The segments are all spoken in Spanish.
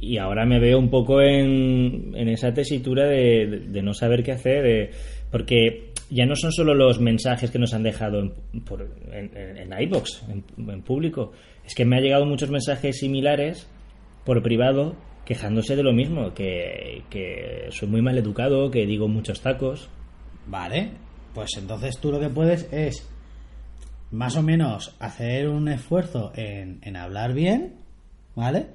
y ahora me veo un poco en, en esa tesitura de, de- no saber qué hacer, de- porque ya no son solo los mensajes que nos han dejado en, por- en, en, iVoox, en, público, es que me ha llegado muchos mensajes similares por privado quejándose de lo mismo, que, que soy muy mal educado, que digo muchos tacos. Vale, pues entonces tú lo que puedes es más o menos hacer un esfuerzo en, en hablar bien, ¿vale?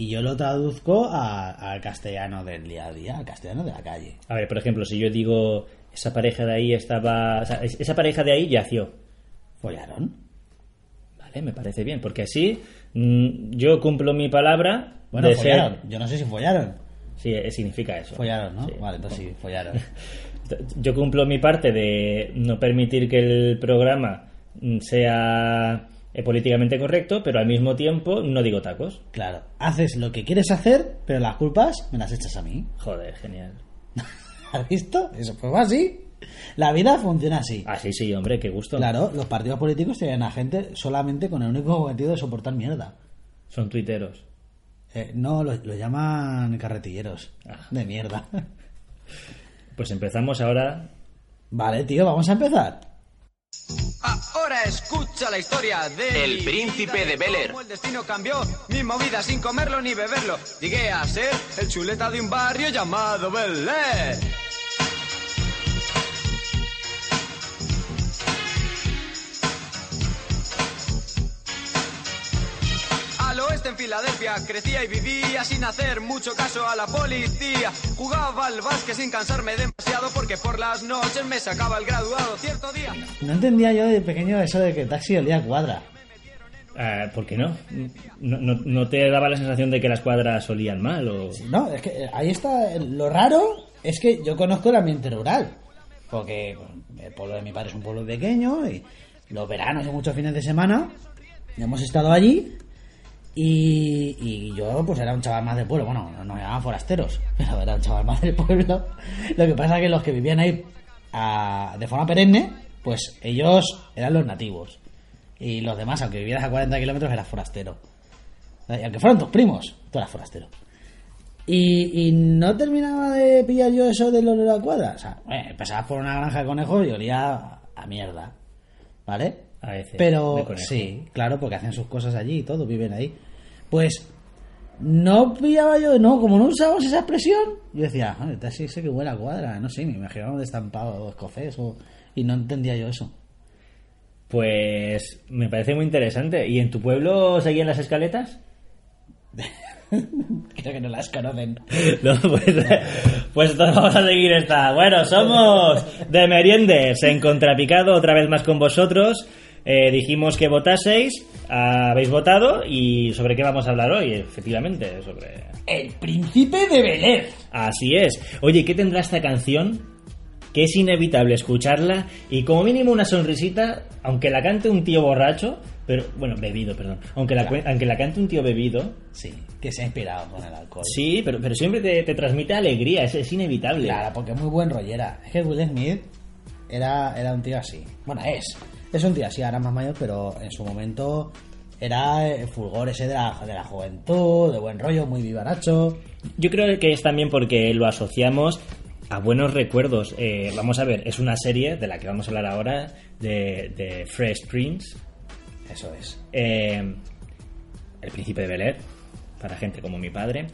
Y yo lo traduzco al castellano del día a día, al castellano de la calle. A ver, por ejemplo, si yo digo, esa pareja de ahí estaba... o sea, es- esa pareja de ahí yació. ¿Follaron? Vale, me parece bien, porque así mm, yo cumplo mi palabra Bueno, de follaron. ser... Yo no sé si follaron. Sí, eh, significa eso. Follaron, ¿no? Sí. Vale, pues sí, follaron. Yo cumplo mi parte de no permitir que el programa mm, sea eh, políticamente correcto, pero al mismo tiempo no digo tacos. Claro, haces lo que quieres hacer, pero las culpas me las echas a mí. Joder, genial. ¿Has visto? Eso fue así. La vida funciona así. Ah, sí, sí, hombre, qué gusto. Claro, los partidos políticos tienen a gente solamente con el único objetivo de soportar mierda. Son tuiteros. Eh, no, lo, lo llaman carretilleros. Ah. De mierda. Pues empezamos ahora. Vale, tío, vamos a empezar. Ahora escucha la historia de El príncipe de Bel Air. Cómo el destino cambió mi movida sin comerlo ni beberlo. Llegué a ser el chuleta de un barrio llamado Bel Air. En Filadelfia crecía y vivía sin hacer mucho caso a la policía. Jugaba al básquet sin cansarme demasiado porque por las noches me sacaba el graduado cierto día. No entendía yo de pequeño eso de que taxi olía a cuadra. Ah, ¿Por qué no? no? no- no te daba la sensación de que las cuadras olían mal? O... No, es que eh, ahí está. Lo raro es que yo conozco el ambiente rural. Porque bueno, el pueblo de mi padre es un pueblo pequeño y los veranos y muchos fines de semana hemos estado allí y, yo pues era un chaval más del pueblo. Bueno, no me llamaban forasteros, pero era un chaval más del pueblo. Lo que pasa es que los que vivían ahí a- de forma perenne, pues ellos eran los nativos. Y los demás, aunque vivieras a 40 kilómetros, eras forastero. Y aunque fueran tus primos, tú eras forastero. Y, no terminaba de pillar yo eso del olor a cuadra. O sea, eh, pasabas por una granja de conejos y olía a mierda. ¿Vale? A veces, Pero sí, claro, porque hacen sus cosas allí y todo, viven ahí. Pues no pillaba yo, no, como no usábamos esa expresión, yo decía, "Ah, este sí sé que huele a cuadra, no sé, me imaginaba un destampado escocés o, y no entendía yo eso. Pues me parece muy interesante. ¿Y en tu pueblo seguían las escaletas? Creo que no las conocen. No, pues, pues entonces vamos a seguir esta. Bueno, somos de Meriendes en Contrapicado, otra vez más con vosotros. Eh, dijimos que votaseis, habéis votado y sobre qué vamos a hablar hoy, efectivamente, sobre... El príncipe de Belén. Así es. Oye, ¿qué tendrá esta canción? Que es inevitable escucharla y como mínimo una sonrisita, aunque la cante un tío borracho, pero bueno, bebido, perdón. Aunque la, aunque la cante un tío bebido, Sí, que se ha inspirado con el alcohol. sí, pero, pero siempre te, te transmite alegría, es, es inevitable. Claro, porque es muy buen rollera. Es que Will Smith era, era un tío así. Bueno, es. Es un tío así, ahora más mayor, pero en su momento era el fulgor ese de la, de la juventud, de buen rollo, muy vivaracho. Yo creo que es también porque lo asociamos a buenos recuerdos. Eh, vamos a ver, es una serie de la que vamos a hablar ahora, de, de Fresh Prince, Eso es. eh, El Príncipe de Bel Air, para gente como mi padre.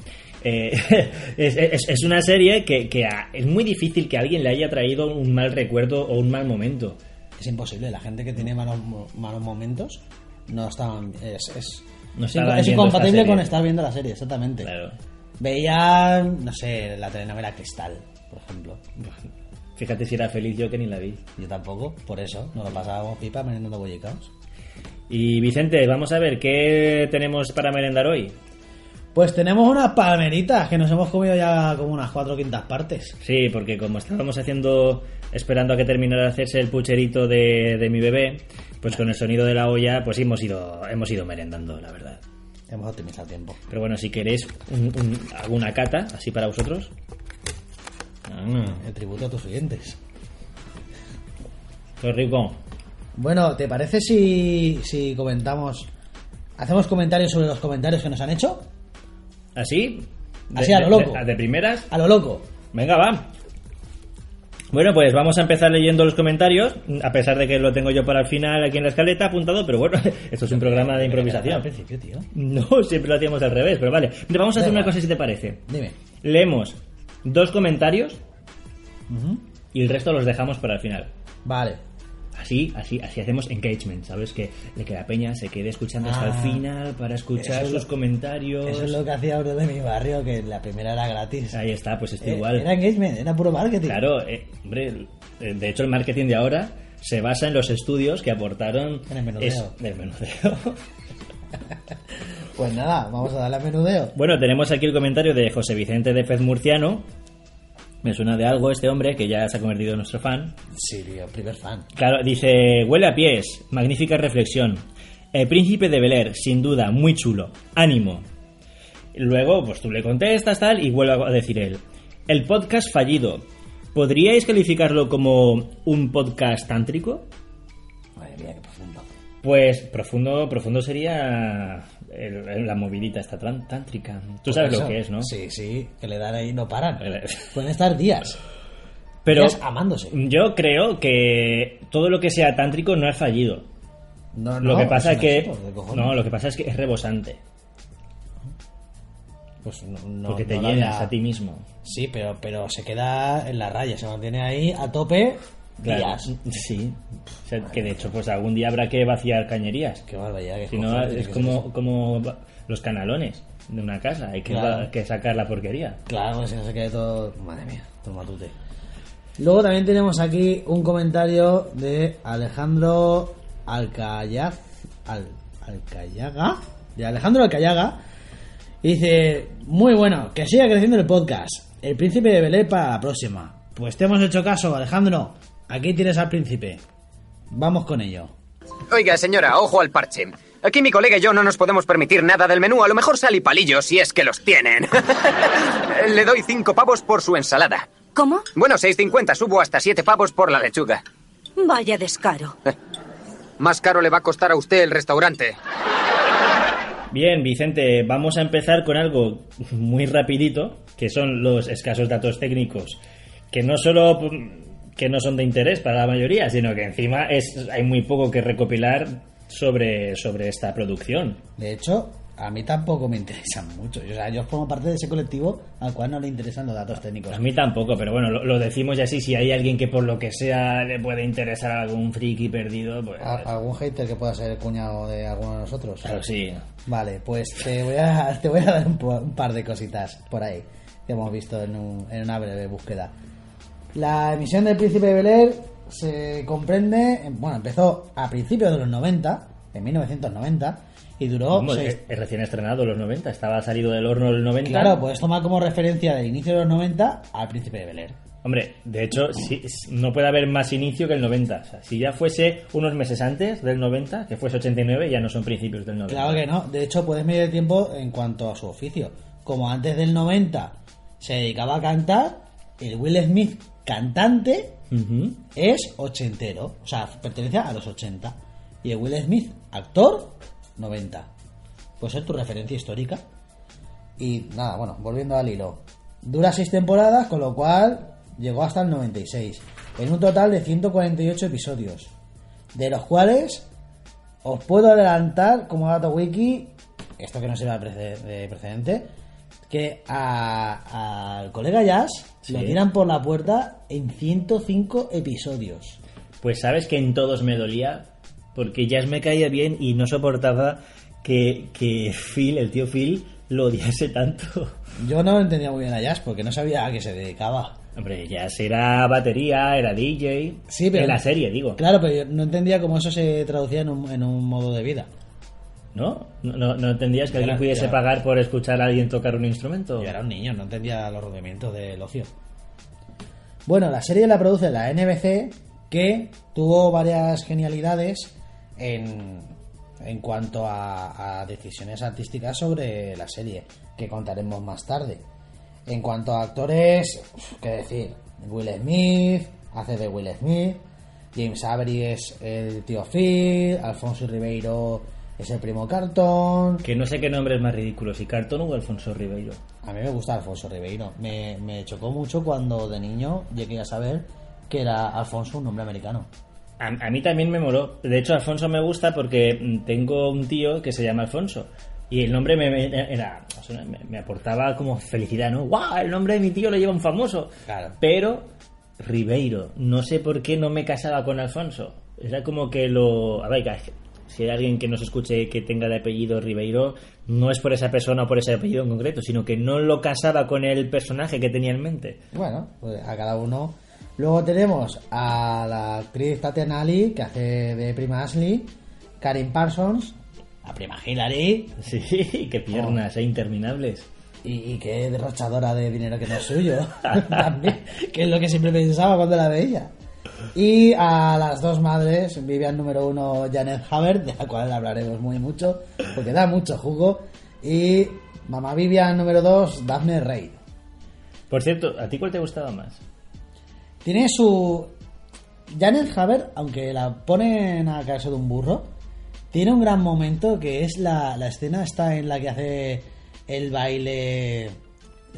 Eh, es, es- es una serie que, que a- es muy difícil que a alguien le haya traído un mal recuerdo o un mal momento. Es imposible. La gente que tiene malos, malos momentos no estaban. Es, es, No es es incompatible esta con estar viendo la serie, exactamente. Claro. Veían, no sé, la telenovela Cristal, por ejemplo. Fíjate si era feliz yo que ni la vi. Yo tampoco, por eso nos lo pasábamos pipa merendando bollicaos. Y Vicente, vamos a ver, ¿qué tenemos para merendar hoy? Pues tenemos unas palmeritas que nos hemos comido ya como unas cuatro quintas partes. Sí, porque como estábamos haciendo, esperando a que terminara de hacerse el pucherito de, de mi bebé, pues con el sonido de la olla, pues hemos ido, hemos ido merendando, la verdad. Hemos optimizado el tiempo. Pero bueno, si queréis un- un- alguna cata, así para vosotros. Ah, El tributo a tus oyentes. qué rico. Bueno, ¿te parece si, si comentamos... ¿Hacemos comentarios sobre los comentarios que nos han hecho? ¿Así? De- Así a lo loco. De, de primeras. A lo loco. Venga, va. Bueno, pues vamos a empezar leyendo los comentarios, a pesar de que lo tengo yo para el final aquí en la escaleta apuntado, pero bueno, esto es un programa de Al improvisación. principio, tío. No, siempre lo hacíamos al revés, pero vale. Vamos a hacer una cosa si te parece. Dime. Leemos dos comentarios y el resto los dejamos para el final. Vale. Así, así, así hacemos engagement, ¿sabes? Que, de que la peña se quede escuchando hasta Ah. el final para escuchar es sus lo- comentarios. Eso es lo que hacía uno de mi barrio, que la primera era gratis. Ahí está, pues está Eh, igual. Era engagement, era puro marketing. Claro, eh, hombre, eh, de hecho el marketing de ahora se basa en los estudios que aportaron En el menudeo. es- del menudeo. Pues nada, vamos a darle a menudeo. bueno, tenemos aquí el comentario de José Vicente de Pez Murciano. Me suena de algo este hombre que ya se ha convertido en nuestro fan. Sí, tío, primer fan. Claro, dice, huele a pies, magnífica reflexión. El príncipe de Bel Air, sin duda, muy chulo. Ánimo. Luego, pues tú le contestas tal y vuelve a decir él. El podcast fallido. ¿Podríais calificarlo como un podcast tántrico? Madre mía, qué profundo. Pues profundo, profundo sería el- la movidita esta tran- tántrica. Tú sabes lo que es, ¿no? Sí, sí, que le dan ahí, no paran. Pueden estar días. Pero días amándose. yo creo que todo lo que sea tántrico no es fallido. No, Lo no, que pasa es que no, lo que pasa es que es rebosante, Pues no, no- porque te no lo llenas a ti mismo. Sí, pero, pero se queda en la raya, se mantiene ahí a tope Claro, días. Sí. O sea, que de hecho, pues algún día habrá que vaciar cañerías. Qué barbaridad. qué Si no, es que como, los canalones de una casa. Hay que, Claro. que sacar la porquería. Claro, si no se quede todo. Madre mía, todo matute. Luego también tenemos aquí un comentario de Alejandro Alcayag. Al, Alcayaga. De Alejandro Alcayaga. Y dice: Muy bueno, que siga creciendo el podcast. El príncipe de Belén para la próxima. Pues te hemos hecho caso, Alejandro. Aquí tienes al príncipe. Vamos con ello. Oiga, señora, ojo al parche. Aquí mi colega y yo no nos podemos permitir nada del menú. A lo mejor sal y palillos, si es que los tienen. Le doy cinco pavos por su ensalada. ¿Cómo? Bueno, 6.50. Subo hasta siete pavos por la lechuga. Vaya descaro. Más caro le va a costar a usted el restaurante. Bien, Vicente, vamos a empezar con algo muy rapidito, que son los escasos datos técnicos, que no solo que no son de interés para la mayoría, sino que encima es hay muy poco que recopilar sobre, sobre esta producción. De hecho, a mí tampoco me interesan mucho. O sea, yo formo parte de ese colectivo al cual no le interesan los datos técnicos. A mí tampoco, pero bueno, lo, lo decimos y así, si hay alguien que por lo que sea le puede interesar a algún friki perdido, pues... ¿A- ¿Algún hater que pueda ser el cuñado de alguno de nosotros? Claro, sí. Vale, pues te voy a, te voy a dar un, un par de cositas por ahí que hemos visto en, un- en una breve búsqueda. La emisión del Príncipe de Bel Air se comprende, en- bueno, empezó a principios de los 90, en 1990, y duró seis- es, es recién estrenado los 90, estaba salido del horno del 90. Claro, puedes tomar como referencia del inicio de los 90 al Príncipe de Bel Air. Hombre, de hecho, sí, s- no puede haber más inicio que el 90. O sea, si ya fuese unos meses antes del 90, que fuese 89, ya no son principios del 90. Claro que no. De hecho, puedes medir el tiempo en cuanto a su oficio. Como antes del 90 se dedicaba a cantar, el Will Smith cantante es ochentero. O sea, pertenece a los 80. Y el Will Smith, actor, 90. Puede ser tu referencia histórica. Y nada, bueno, volviendo al hilo. Dura seis temporadas, con lo cual llegó hasta el 96. En un total de 148 episodios. De los cuales os puedo adelantar como dato wiki, esto que no sirve de de precedente, que al colega Jazz lo Sí. tiran por la puerta en 105 episodios. Pues sabes que en todos me dolía, porque Jazz me caía bien y no soportaba que, que Phil, el tío Phil, lo odiase tanto. Yo no entendía muy bien a Jazz porque no sabía a qué se dedicaba. Hombre, Jazz era batería, era DJ. Sí, pero- En la serie, digo. Claro, pero yo no entendía cómo eso se traducía en un, en un modo de vida. ¿No? ¿No, no, entendías que alguien era- pudiese pagar por escuchar a alguien tocar un instrumento? Yo era un niño, no entendía los rudimentos del ocio. Bueno, la serie la produce la NBC, que tuvo varias genialidades en, en cuanto a, a decisiones artísticas sobre la serie, que contaremos más tarde. En cuanto a actores, qué decir, Will Smith, hace de Will Smith, James Avery es el tío Phil, Alfonso Ribeiro es el primo Cartón. Que no sé qué nombre es más ridículo, si Cartón o Alfonso Ribeiro. A mí me gusta Alfonso Ribeiro. Me, me chocó mucho cuando de niño llegué a saber que era Alfonso un nombre americano. A, a mí también me moló. De hecho, Alfonso me gusta porque mm, tengo un tío que se llama Alfonso. Y el nombre me, me- era, me, me aportaba como felicidad, ¿no? ¡Guau! El nombre de mi tío lo lleva un famoso. Claro. Pero Ribeiro, no sé por qué no me casaba con Alfonso. Era como que lo... A ver, si hay alguien que nos escuche que tenga de apellido Ribeiro, no es por esa persona o por ese apellido en concreto, sino que no lo casaba con el personaje que tenía en mente. Bueno, pues a cada uno. Luego tenemos a la actriz Tatiana Ali, que hace de prima Ashley, Karin Parsons, la prima Hillary, Sí, qué piernas, eh, interminables. y, y qué derrochadora de dinero que no es suyo, también, que es lo que siempre pensaba cuando la veía. Y a las dos madres, Vivian número uno, Janet Haber, de la cual hablaremos muy mucho, porque da mucho jugo, y mamá Vivian número dos, Daphne Reid. Por cierto, ¿a ti cuál te gustaba más? Tiene su. Janet Haber, aunque la ponen a caerse de un burro, tiene un gran momento que es la, la escena esta en la que hace el baile.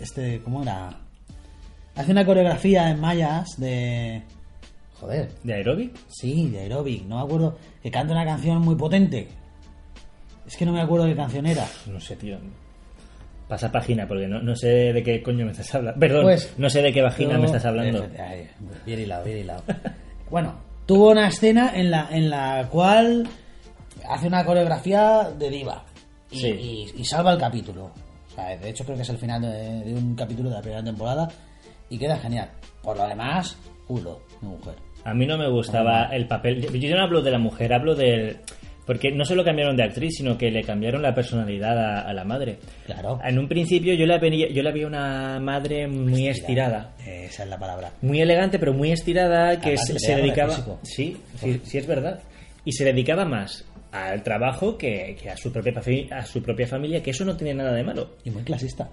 Este, ¿cómo era? Hace una coreografía en mayas de. Joder, ¿De aeróbic? sí, de aeróbic, no me acuerdo. Que canta una canción muy potente. Es que no me acuerdo qué canción era. No sé, tío. Pasa página, porque no, no sé de qué coño me estás hablando. Perdón, Pues, no sé de qué vagina me estás hablando. Eh, ay, bien hilado, bien hilado. bueno, tuvo una escena en la, en la cual hace una coreografía de diva y, Sí. y- y salva el capítulo. O sea, de hecho creo que es el final de, de un capítulo de la primera temporada y queda genial. Por lo demás, culo, mi mujer. A mí no me gustaba el papel. Yo, yo no hablo de la mujer, hablo del. Porque no solo cambiaron de actriz, sino que le cambiaron la personalidad a, a la madre. Claro. En un principio yo la, veía, yo la vi una madre muy estirada. Esa es la palabra. Muy elegante, pero muy estirada, que se, dedicaba... Sí, sí, sí, es verdad. Y se dedicaba más al trabajo que, que a, su propia, fa- a su propia familia, que eso no tiene nada de malo. Y muy clasista.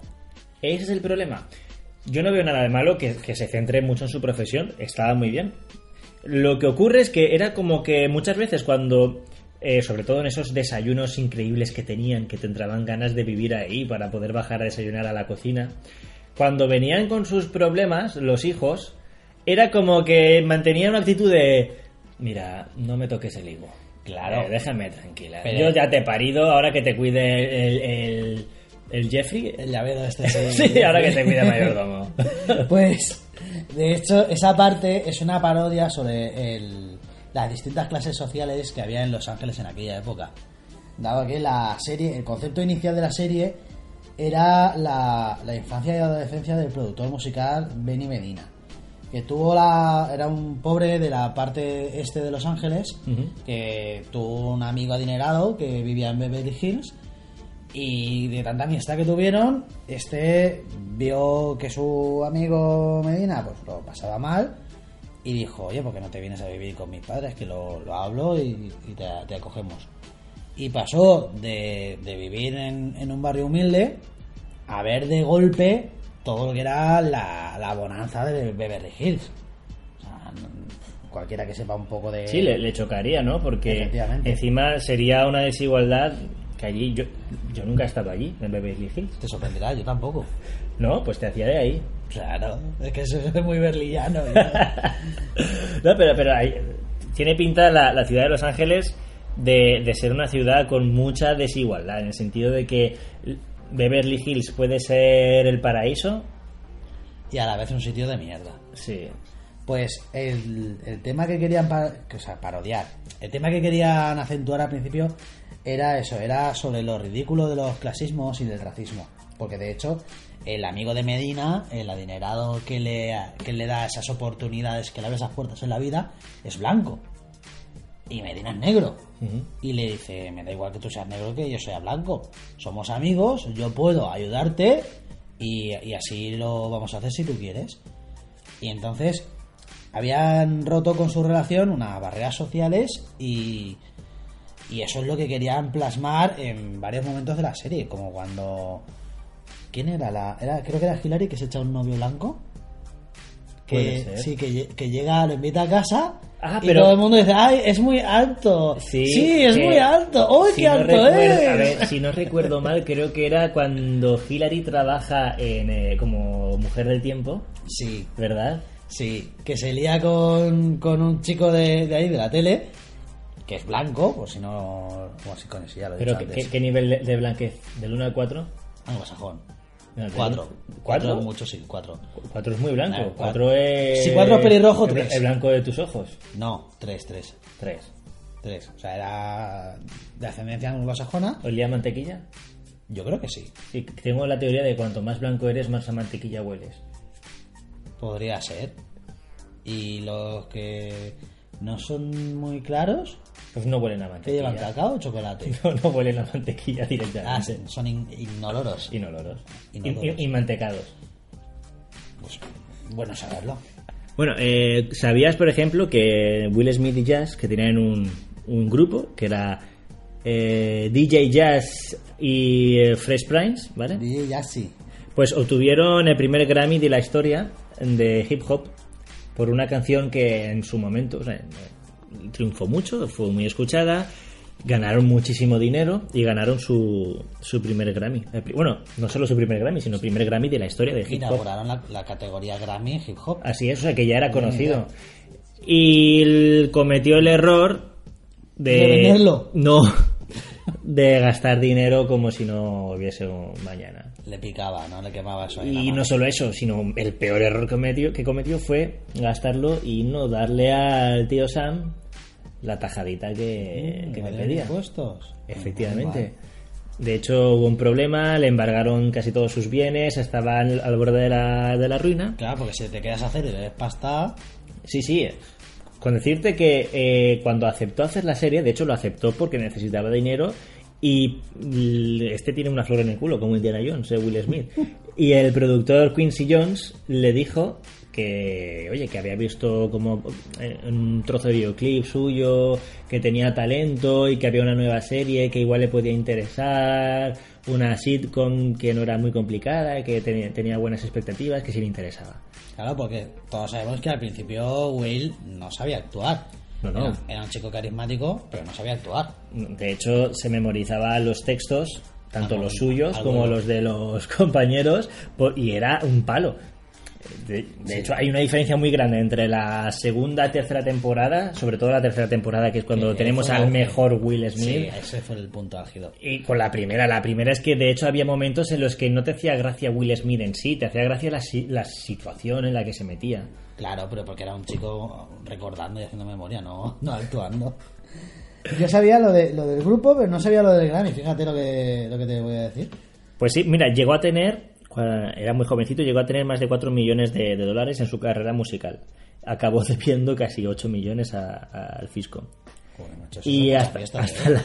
Ese es el problema. Yo no veo nada de malo que, que se centre mucho en su profesión, estaba muy bien. Lo que ocurre es que era como que muchas veces cuando, eh, sobre todo en esos desayunos increíbles que tenían, que te entraban ganas de vivir ahí para poder bajar a desayunar a la cocina, cuando venían con sus problemas, los hijos, era como que mantenían una actitud de, mira, no me toques el higo. Claro. Eh, déjame tranquila. Pero- Yo ya te he parido, ahora que te cuide el, el, el Jeffrey, El llavedo este. Sí, ahora que te cuida mayordomo. Pues, de hecho, esa parte es una parodia sobre el- las distintas clases sociales que había en Los Ángeles en aquella época. Dado que la serie, el concepto inicial de la serie era la, la infancia y adolescencia del productor musical Benny Medina. Que tuvo la. Era un pobre de la parte este de Los Ángeles. Que tuvo un amigo adinerado que vivía en Beverly Hills. Y de tanta amistad que tuvieron, este vio que su amigo Medina pues lo pasaba mal y dijo, oye, ¿por qué no te vienes a vivir con mis padres? Que lo, lo hablo y, y te, te acogemos. Y pasó de, de vivir en, en un barrio humilde a ver de golpe todo lo que era la, la bonanza de Beverly Hills. O sea, cualquiera que sepa un poco de... Sí, le, le chocaría, ¿no? Porque encima sería una desigualdad que allí yo, yo nunca he estado allí, en Beverly Hills. Te sorprenderá, yo tampoco. No, pues te hacía de ahí. Claro, es que eso es muy berlillano. no, pero, pero tiene pinta la, la ciudad de Los Ángeles de, de ser una ciudad con mucha desigualdad, en el sentido de que Beverly Hills puede ser el paraíso. y a la vez un sitio de mierda. Sí. Pues el, el tema que querían pa- que, o sea, parodiar, el tema que querían acentuar al principio era eso, era sobre lo ridículo de los clasismos y del racismo. Porque de hecho, el amigo de Medina, el adinerado que le, que le da esas oportunidades, que le abre esas puertas en la vida, es blanco. Y Medina es negro. Y le dice, me da igual que tú seas negro que yo sea blanco. Somos amigos, yo puedo ayudarte y, y así lo vamos a hacer si tú quieres. Y entonces habían roto con su relación unas barreras sociales y, y eso es lo que querían plasmar en varios momentos de la serie, como cuando... ¿Quién era la...? Era, creo que era Hillary que se echa un novio blanco. Que, sí, que, que llega, lo invita a casa Ah, y pero- todo el mundo dice, ay, es muy alto. Sí, es que- muy alto. ¡Uy, si qué no alto recuerdo- es! A ver, si no recuerdo mal, creo que era cuando Hillary trabaja en, eh, como mujer del tiempo, Sí, ¿verdad? sí, que se lía con, con un chico de, de ahí, de la tele, que es blanco, por si no... Como así con eso ya lo he Pero dicho ¿qué, antes. qué- nivel de, de blanquez? ¿Del 1 al 4? Anglosajón. No, Cuatro. ¿Cuatro? Cuatro, mucho, sí, cuatro. 4 es muy blanco. Ah, 4 es. Si cuatro es pelirrojo, el- tres. El blanco de tus ojos. No, tres, tres. 3. Tres. O sea, era de ascendencia anglosajona. ¿Olía mantequilla? Yo creo que sí. Sí, tengo la teoría de cuanto más blanco eres, más a mantequilla hueles. Podría ser. Y los que no son muy claros, Pues no huelen a ¿qué mantequilla. llevan cacao o chocolate? No, no huelen a mantequilla Ah, directamente. son in- ignoloros. Inoloros. Inoloros. Y, mantecados. Pues, bueno saberlo. Bueno, eh, ¿sabías, por ejemplo, que Will Smith y Jazz, que tenían un, un grupo que era eh, DJ Jazz y eh, Fresh Prince, ¿vale? DJ ya sí. Pues obtuvieron el primer Grammy de la historia de hip hop por una canción que en su momento o sea, triunfó mucho, fue muy escuchada, ganaron muchísimo dinero y ganaron su, su primer Grammy. Pri- Bueno, no solo su primer Grammy, sino el primer Grammy de la historia de hip hop. Inauguraron la, la categoría Grammy hip hop. Así es, o sea que ya era conocido. Y cometió el error de... ¿De venderlo? No, de gastar dinero como si no hubiese un mañana. Le picaba, ¿no? Le quemaba eso ahí. en Y no solo eso, sino el peor error que cometió, que cometió fue gastarlo y no darle al tío Sam la tajadita que, que ¿Evadieron pedía. impuestos? Efectivamente. De hecho, hubo un problema, le embargaron casi todos sus bienes, estaba al, al borde de la, de la ruina. Claro, porque si te quedas a hacer y le des pasta, Sí, sí. Con decirte que eh, cuando aceptó hacer la serie, de hecho lo aceptó porque necesitaba dinero y este tiene una flor en el culo, como Indiana Jones, eh, Will Smith. Y el productor Quincy Jones le dijo que, oye, que había visto como eh, un trozo de videoclip suyo, que tenía talento y que había una nueva serie que igual le podía interesar, una sitcom que no era muy complicada, que tenía, tenía buenas expectativas, que sí le interesaba. Claro, porque todos sabemos que al principio Will no sabía actuar. No, no. Era, era un chico carismático, pero no sabía actuar. De hecho, se memorizaba los textos, tanto Algo- los suyos algo- como los de los compañeros, y era un palo. De, de hecho, hay una diferencia muy grande entre la segunda y tercera temporada, sobre todo la tercera temporada, que es cuando tenemos al mejor Will Sí, Smith. ese fue el punto álgido. Y con la primera, la primera es que de hecho había momentos en los que no te hacía gracia Will Smith en sí, te hacía gracia la, la situación en la que se metía. Claro, pero porque era un chico recordando y haciendo memoria, no, no actuando. Yo sabía lo, de, lo del grupo, pero no sabía lo del Grammy. Fíjate lo que, lo que te voy a decir. Pues sí, mira, llegó a tener, era muy jovencito, llegó a tener más de 4 millones de, de dólares en su carrera musical. Acabó debiendo casi 8 millones a- a- al fisco. Joder, macho, Y hasta, fiestas, hasta ¿eh? la,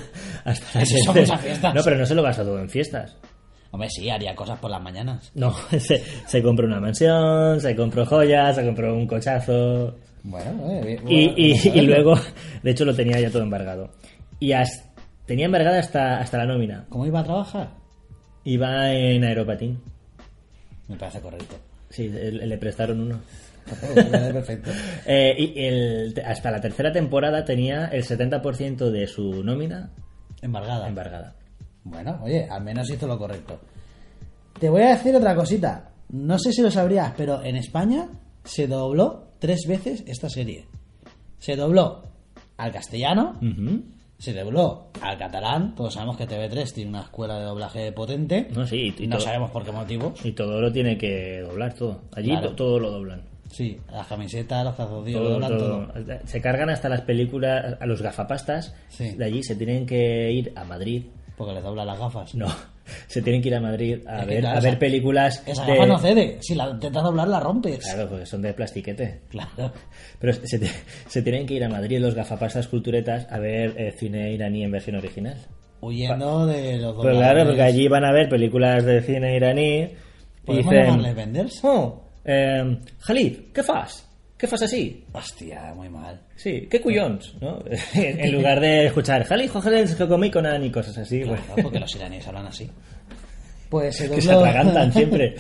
hasta fiestas. No, pero no se lo gastó todo en fiestas. Hombre, sí, haría cosas por las mañanas. No, se, se compró una mansión, se compró joyas, se compró un cochazo. Bueno, eh, Y, bueno, y- y luego, de hecho, lo tenía ya todo embargado. Y as- tenía embargada hasta, hasta la nómina. ¿Cómo iba a trabajar? Iba en aeropatín. Me parece correcto. Sí, le, prestaron uno. Perfecto. Eh, y el- hasta la tercera temporada tenía el 70% de su nómina Embargada. embargada. Bueno, oye, al menos hizo lo correcto. Te voy a decir otra cosita. No sé si lo sabrías, pero en España se dobló tres veces esta serie. Se dobló al castellano. Se dobló al catalán. Todos sabemos que TV3 tiene una escuela de doblaje potente. No, sí, y no todo- sabemos por qué motivo. Y todo lo tiene que doblar, todo. Allí Claro. to- todo lo doblan. Sí, las camisetas, los calzoncillos, lo Todo, doblan todo. todo. Se cargan hasta las películas, a los gafapastas. Sí. De allí se tienen que ir a Madrid. Porque les doblan las gafas. No, se tienen que ir a Madrid a ver, claro, a ver películas. Esa de- no cede. Si la intentas doblar, la rompes. Claro, porque son de plastiquete. Claro. Pero se, tienen que ir a Madrid los gafapastas culturetas a ver eh, cine iraní en versión original. Huyendo de los Pues claro, porque allí van a ver películas de cine iraní y ¿Podemos dicen... Oh, eh, Khalid, ¿qué fas? ¿Qué fas así? Hostia, muy mal. Sí, ¿qué cuyons? ¿no? en lugar de escuchar Khalid, Khalid, que comí con y cosas así. pues, Claro, porque los iraníes hablan así. Pues se que se atragantan siempre.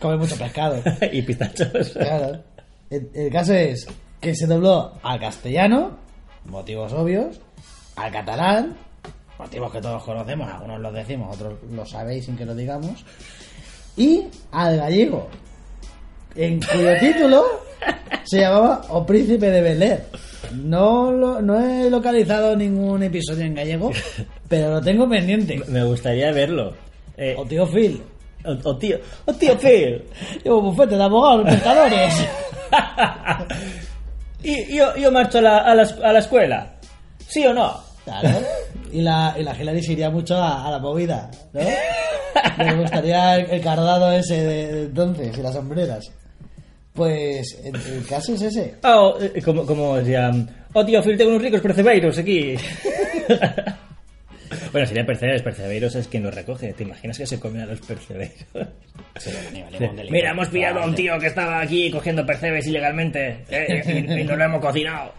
come mucho pescado. y pistachos. Claro. El, el caso es que se dobló al castellano, motivos obvios, al catalán, motivos que todos conocemos, algunos los decimos, otros lo sabéis sin que lo digamos, y al gallego, en cuyo título se llamaba O Príncipe de Bel Air. No, lo- no he localizado ningún episodio en gallego, pero lo tengo pendiente. Me gustaría verlo. Eh, O tío Phil. o, o tío, o tío Phil. Llevo bufete de abogados, pescadores. y yo, yo marcho a la, a, la, a la escuela. ¿Sí o no? Claro. Y la, y la Hillary se iría mucho a, a la movida, ¿no? Me gustaría el, el cardado ese de, de entonces y las sombreras. Pues el, el caso es ese. Oh, eh, como, como decían, oh tío Phil, tengo unos ricos percebeiros aquí. bueno, sería percebeiros, percebeiros es quien los recoge. ¿Te imaginas que se comen a los percebeiros? Mira, hemos pillado a un tío que estaba aquí cogiendo percebes ilegalmente eh, y, y no lo hemos cocinado.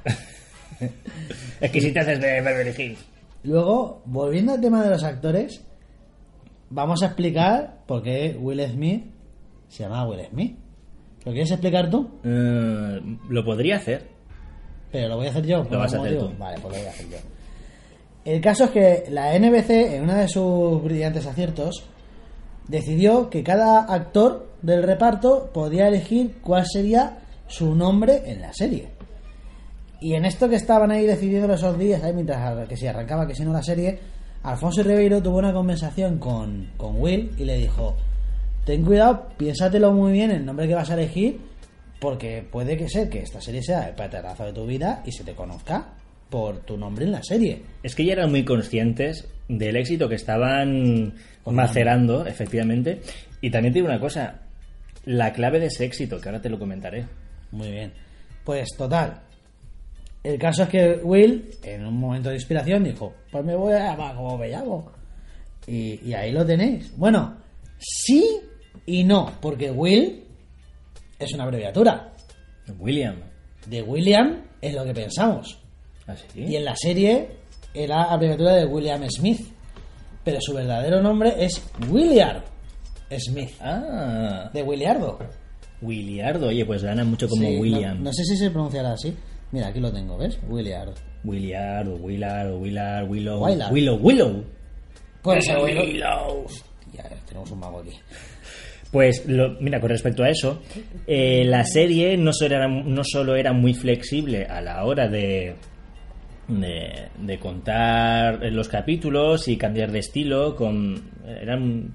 Exquisiteces de Beverly Hills. Luego, volviendo al tema de los actores, vamos a explicar por qué Will Smith se llama Will Smith. ¿Lo quieres explicar tú? Eh, lo podría hacer. Pero lo voy a hacer yo. por Lo vas a hacer tú. Vale, pues lo voy a hacer yo. El caso es que la NBC, en uno de sus brillantes aciertos, decidió que cada actor del reparto podía elegir cuál sería su nombre en la serie. Y en esto que estaban ahí decidiendo esos días, ahí mientras que si arrancaba, que si no la serie, Alfonso Ribeiro tuvo una conversación con, con Will y le dijo, ten cuidado, piénsatelo muy bien el nombre que vas a elegir, porque puede que ser que esta serie sea el paterazo de tu vida y se te conozca por tu nombre en la serie. Es que ya eran muy conscientes del éxito que estaban macerando, efectivamente. Y también te digo una cosa, la clave de ese éxito, que ahora te lo comentaré. Muy bien. Pues total. El caso es que Will, en un momento de inspiración, dijo, pues me voy a llamar como me llamo. Y, y ahí lo tenéis. Bueno, sí y no, porque Will es una abreviatura. William. De William es lo que pensamos. ¿Así? Y en la serie era abreviatura de William Smith. Pero su verdadero nombre es Williard Smith. Ah, De Williardo. Williardo. Oye, pues gana mucho como Sí, William. No, sé si se pronunciará así. Mira, aquí lo tengo, ¿ves? Williard. Williard, o Willard, o Willard, Willow. Willard. Willow, Willow. Puede ser Willow. Willow. Ya tenemos un mago aquí. Pues, lo- mira, con respecto a eso, eh, la serie no solo, era, no solo era muy flexible a la hora de, de, de contar los capítulos y cambiar de estilo, con eran,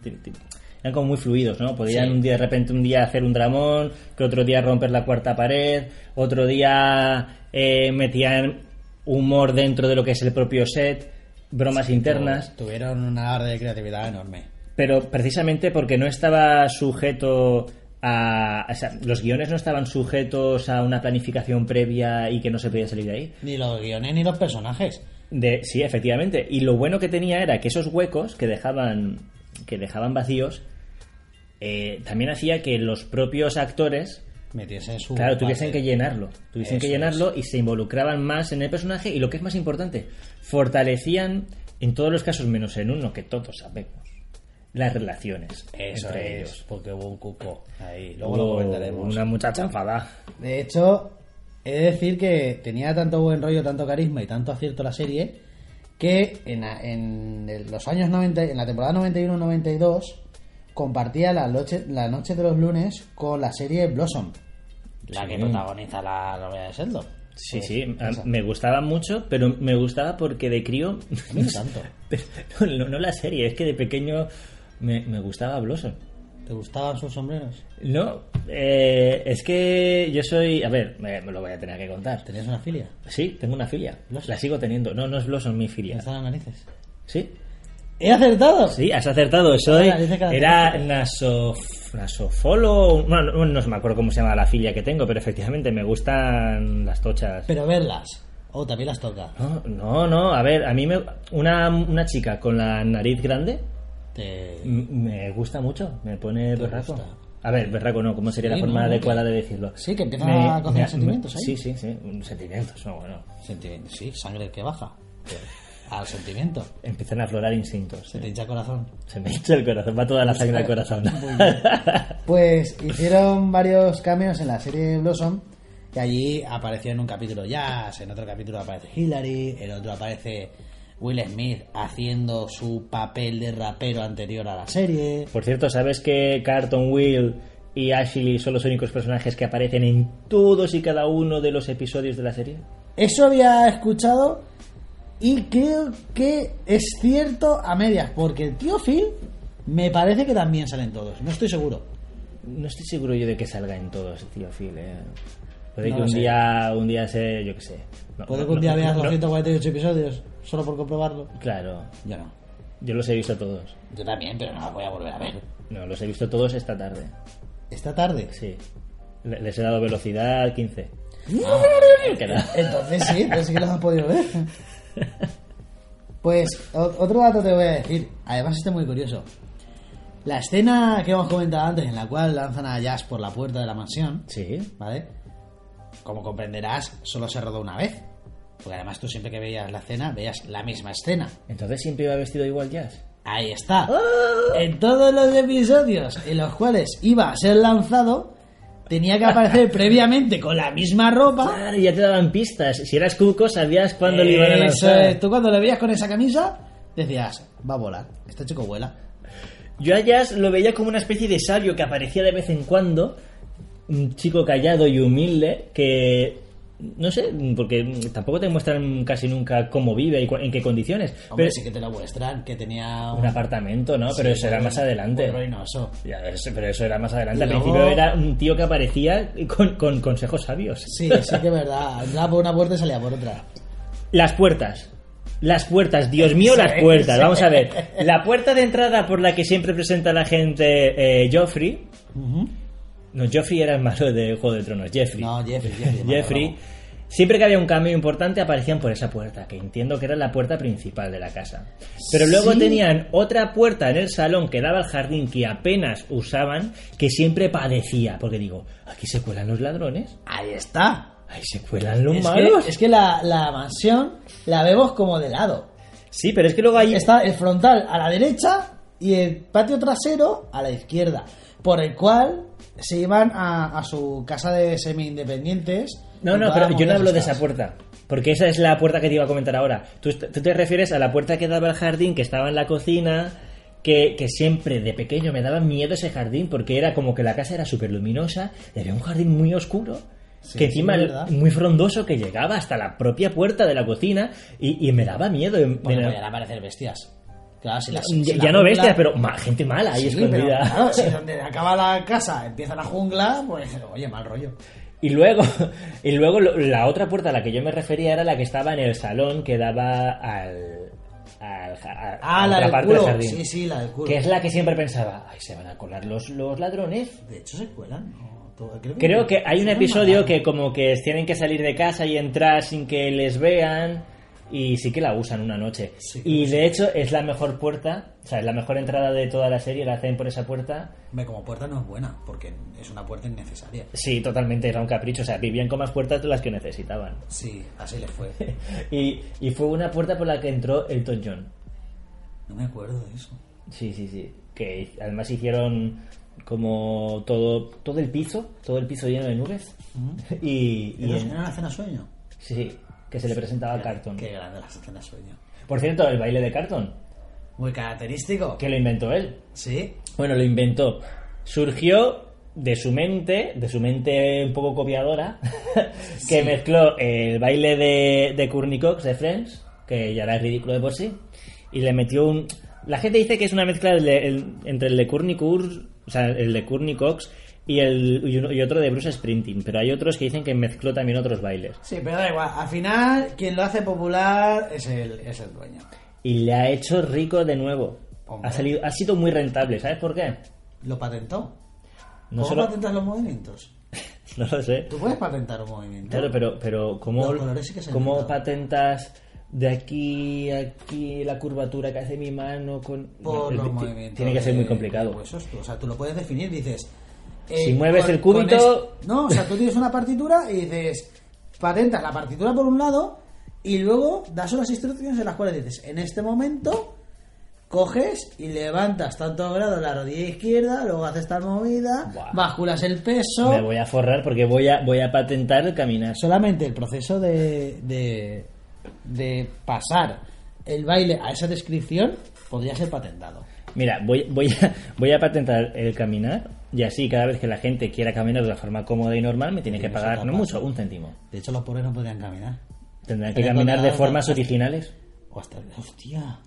eran como muy fluidos, ¿no? Podían Sí. un día, de repente un día hacer un dramón, que otro día romper la cuarta pared, otro día eh, metían humor dentro de lo que es el propio set, bromas internas Tuvieron una área de creatividad enorme. Pero precisamente porque no estaba sujeto a... o sea, los guiones no estaban sujetos a una planificación previa y que no se podía salir de ahí. Ni los guiones ni los personajes. De, sí, efectivamente. Y lo bueno que tenía era que esos huecos que dejaban, que dejaban vacíos eh, también hacía que los propios actores Metiesen su. Claro, tuviesen parte. que llenarlo. Tuviesen que llenarlo y se involucraban más en el personaje y lo que es más importante, fortalecían en todos los casos, menos en uno que todos sabemos, las relaciones Eso entre es, ellos. porque hubo un cuco ahí. Luego lo Hubo comentaremos. Una muchacha enfadada. De hecho, he de decir que tenía tanto buen rollo, tanto carisma y tanto acierto la serie que en, en los años 90, en la temporada 91-92, compartía la noche, la noche de los lunes con la serie Blossom, la que protagoniza la novia de Sheldon. Sí, Pues, sí, esa. me gustaba mucho, pero me gustaba porque de crío... No tanto. Pero no, no la serie, es que de pequeño me, me gustaba Blossom. ¿Te gustaban sus sombreros? No, eh, es que yo soy... A ver, me, me lo voy a tener que contar. ¿Tenías una filia? Sí, tengo una filia. Blossom. La sigo teniendo. No, no es Blossom mi filia. ¿Dónde están las narices? ¿Sí? ¡He acertado! Sí, has acertado. Soy, era nasof, nasofolo. Bueno, no, no me acuerdo cómo se llama la filia que tengo, pero efectivamente me gustan las tochas. Pero verlas. Oh, también las toca. No, no, no, a ver, a mí me, una, una chica con la nariz grande Te... me gusta mucho, me pone berraco. gusta? A ver, berraco no, ¿cómo sería Sí, la forma no, adecuada que- de decirlo? sí, que empiezan a coger sentimientos ahí. Sí, sí, sí, sentimientos, no, bueno. Senti- Sí, sangre que baja. al sentimiento. Empiezan a aflorar instintos. Se te hincha el corazón. Se me hincha el corazón, va toda la sangre al corazón. Pues hicieron varios cameos en la serie Blossom. Y allí apareció en un capítulo Jazz, en otro capítulo aparece Hillary, en otro aparece Will Smith haciendo su papel de rapero anterior a la serie. Por cierto, ¿sabes que Carton Will y Ashley son los únicos personajes que aparecen en todos y cada uno de los episodios de la serie? Eso había escuchado y creo que es cierto a medias, porque el tío Phil me parece que también salen todos, no estoy seguro. No estoy seguro yo de que salga en todos, tío Phil. eh. Puede No que un sé. día, un día se, yo qué sé. No, Puede no, que un día veas no. 248 episodios solo por comprobarlo. Claro, Yo no. yo los he visto todos. Yo también, pero no la voy a volver a ver. No, los he visto todos esta tarde. Esta tarde. Sí. Le- Les he dado velocidad 15. Que no. Entonces sí, entonces sí que los has podido ver. Pues otro dato te voy a decir. Además, este es muy curioso. La escena que hemos comentado antes, en la cual lanzan a Jazz por la puerta de la mansión, Sí. ¿vale? Como comprenderás, solo se rodó una vez. Porque además tú siempre que veías la escena, veías la misma escena. Entonces siempre iba vestido igual Jazz. Ahí está. En todos los episodios en los cuales iba a ser lanzado, tenía que aparecer previamente con la misma ropa. Claro, ya te daban pistas. Si eras cuco, sabías cuándo le iban a Eso lanzar. Tú cuando le veías con esa camisa, decías, va a volar. Este chico vuela. Yo a Jazz lo veía como una especie de sabio que aparecía de vez en cuando, un chico callado y humilde que no sé, porque tampoco te muestran casi nunca cómo vive y en qué condiciones. Hombre, Pero sí que te lo muestran, que tenía un apartamento, ¿no? Pero Sí, eso era más adelante. ruinoso. Ya, pero eso era más adelante. Al principio era un tío que aparecía con, con consejos sabios. Sí, sí que es verdad. Entraba por una puerta y salía por otra. Las puertas. Las puertas, Dios mío, las puertas. Vamos a ver. La puerta de entrada por la que siempre presenta la gente eh, Joffrey. Ujú. No, Joffrey era el malo de Juego de Tronos. Jeffrey. No, Jeffrey, Jeffrey. Jeffrey. Siempre que había un cambio importante aparecían por esa puerta, que entiendo que era la puerta principal de la casa. Pero luego Sí. tenían otra puerta en el salón que daba al jardín que apenas usaban, que siempre padecía. Porque digo, aquí se cuelan los ladrones, Ahí está. ahí se cuelan los Es malos. que, es que la, la mansión la vemos como de lado. Sí, pero es que luego hay... Está el frontal a la derecha y el patio trasero a la izquierda, por el cual se iban a, a su casa de semi-independientes. No, no, pero yo no hablo de esa puerta. Porque esa es la puerta que te iba a comentar ahora. Tú, tú te refieres a la puerta que daba al jardín, que estaba en la cocina, que, que siempre de pequeño me daba miedo ese jardín, porque era como que la casa era súper luminosa, y había un jardín muy oscuro, Sí, que sí, encima verdad. muy frondoso, que llegaba hasta la propia puerta de la cocina, y, y me daba miedo. y me- Bueno, podían aparecer bestias. Claro, si las- ya, la no jungla- bestia, pero ma- gente mala ahí Sí, pero escondida. claro, si donde acaba la casa empieza la jungla, pues oye, mal rollo. Y luego, y luego la otra puerta a la que yo me refería era la que estaba en el salón que daba al. al a- Ah, a la del parte culo. del jardín. Sí, sí, la del culo. Que es la que siempre pensaba, ay, se van a colar los, los ladrones. De hecho, se cuelan. ¿no? Todo- Creo que hay un episodio que como que tienen que salir de casa y entrar sin que les vean y sí que la usan una noche. Sí, y de hecho es la mejor puerta, o sea, es la mejor entrada de toda la serie, la hacen por esa puerta. Hombre, como puerta no es buena, porque es una puerta innecesaria. Sí, totalmente, era un capricho, o sea, vivían con más puertas de las que necesitaban. Sí, así les fue. Y, y fue una puerta por la que entró Elton John. No me acuerdo de eso. Sí, sí, sí. Que además hicieron como todo todo el piso, todo el piso lleno de nubes. Y, y ¿Era en- era cena sueño? sí, que se le presentaba a Carton. Qué grande la cena sueño. Por cierto, el baile de Carton, Muy característico. que lo inventó él. Sí. Bueno, lo inventó. Surgió de su mente, de su mente un poco copiadora, que mezcló el baile de, de Courtney Cox de Friends, que ya era ridículo de por sí, y le metió un... La gente dice que es una mezcla de- el- entre el de Courtney Cox, o sea, el de Courtney Cox y, el, y uno- y otro de Bruce Sprinting, pero hay otros que dicen que mezcló también otros bailes. Sí, pero da igual. Al final, quien lo hace popular es el, es el dueño. Y le ha hecho rico de nuevo. Hombre. Ha, salido, ha sido muy rentable, ¿sabes por qué? ¿Lo patentó? No ¿Cómo solo... patentas los movimientos? No lo sé. Tú puedes patentar un movimiento. Claro, pero, pero ¿cómo, sí cómo patentas de aquí a aquí la curvatura que hace mi mano con... Por No, los ti- movimientos. Tiene que ser muy de- complicado. tú. O sea, tú lo puedes definir, dices. Eh, Si mueves el cúbito- es- no, o sea, tú tienes una partitura y dices. Patentas la partitura por un lado y luego das unas instrucciones en las cuales dices, en este momento coges y levantas tantos grados la rodilla izquierda, luego haces tal movida, Buah. basculas el peso. Me voy a forrar porque voy a, voy a patentar el caminar. Solamente el proceso de, de, de pasar el baile a esa descripción podría ser patentado. Mira, voy, voy, a, voy a patentar el caminar y así cada vez que la gente quiera caminar de una forma cómoda y normal me tiene que pagar, no mucho, un céntimo. De hecho, los pobres no podrían caminar. Tendrán que Pero caminar de formas originales. O hasta, hostia,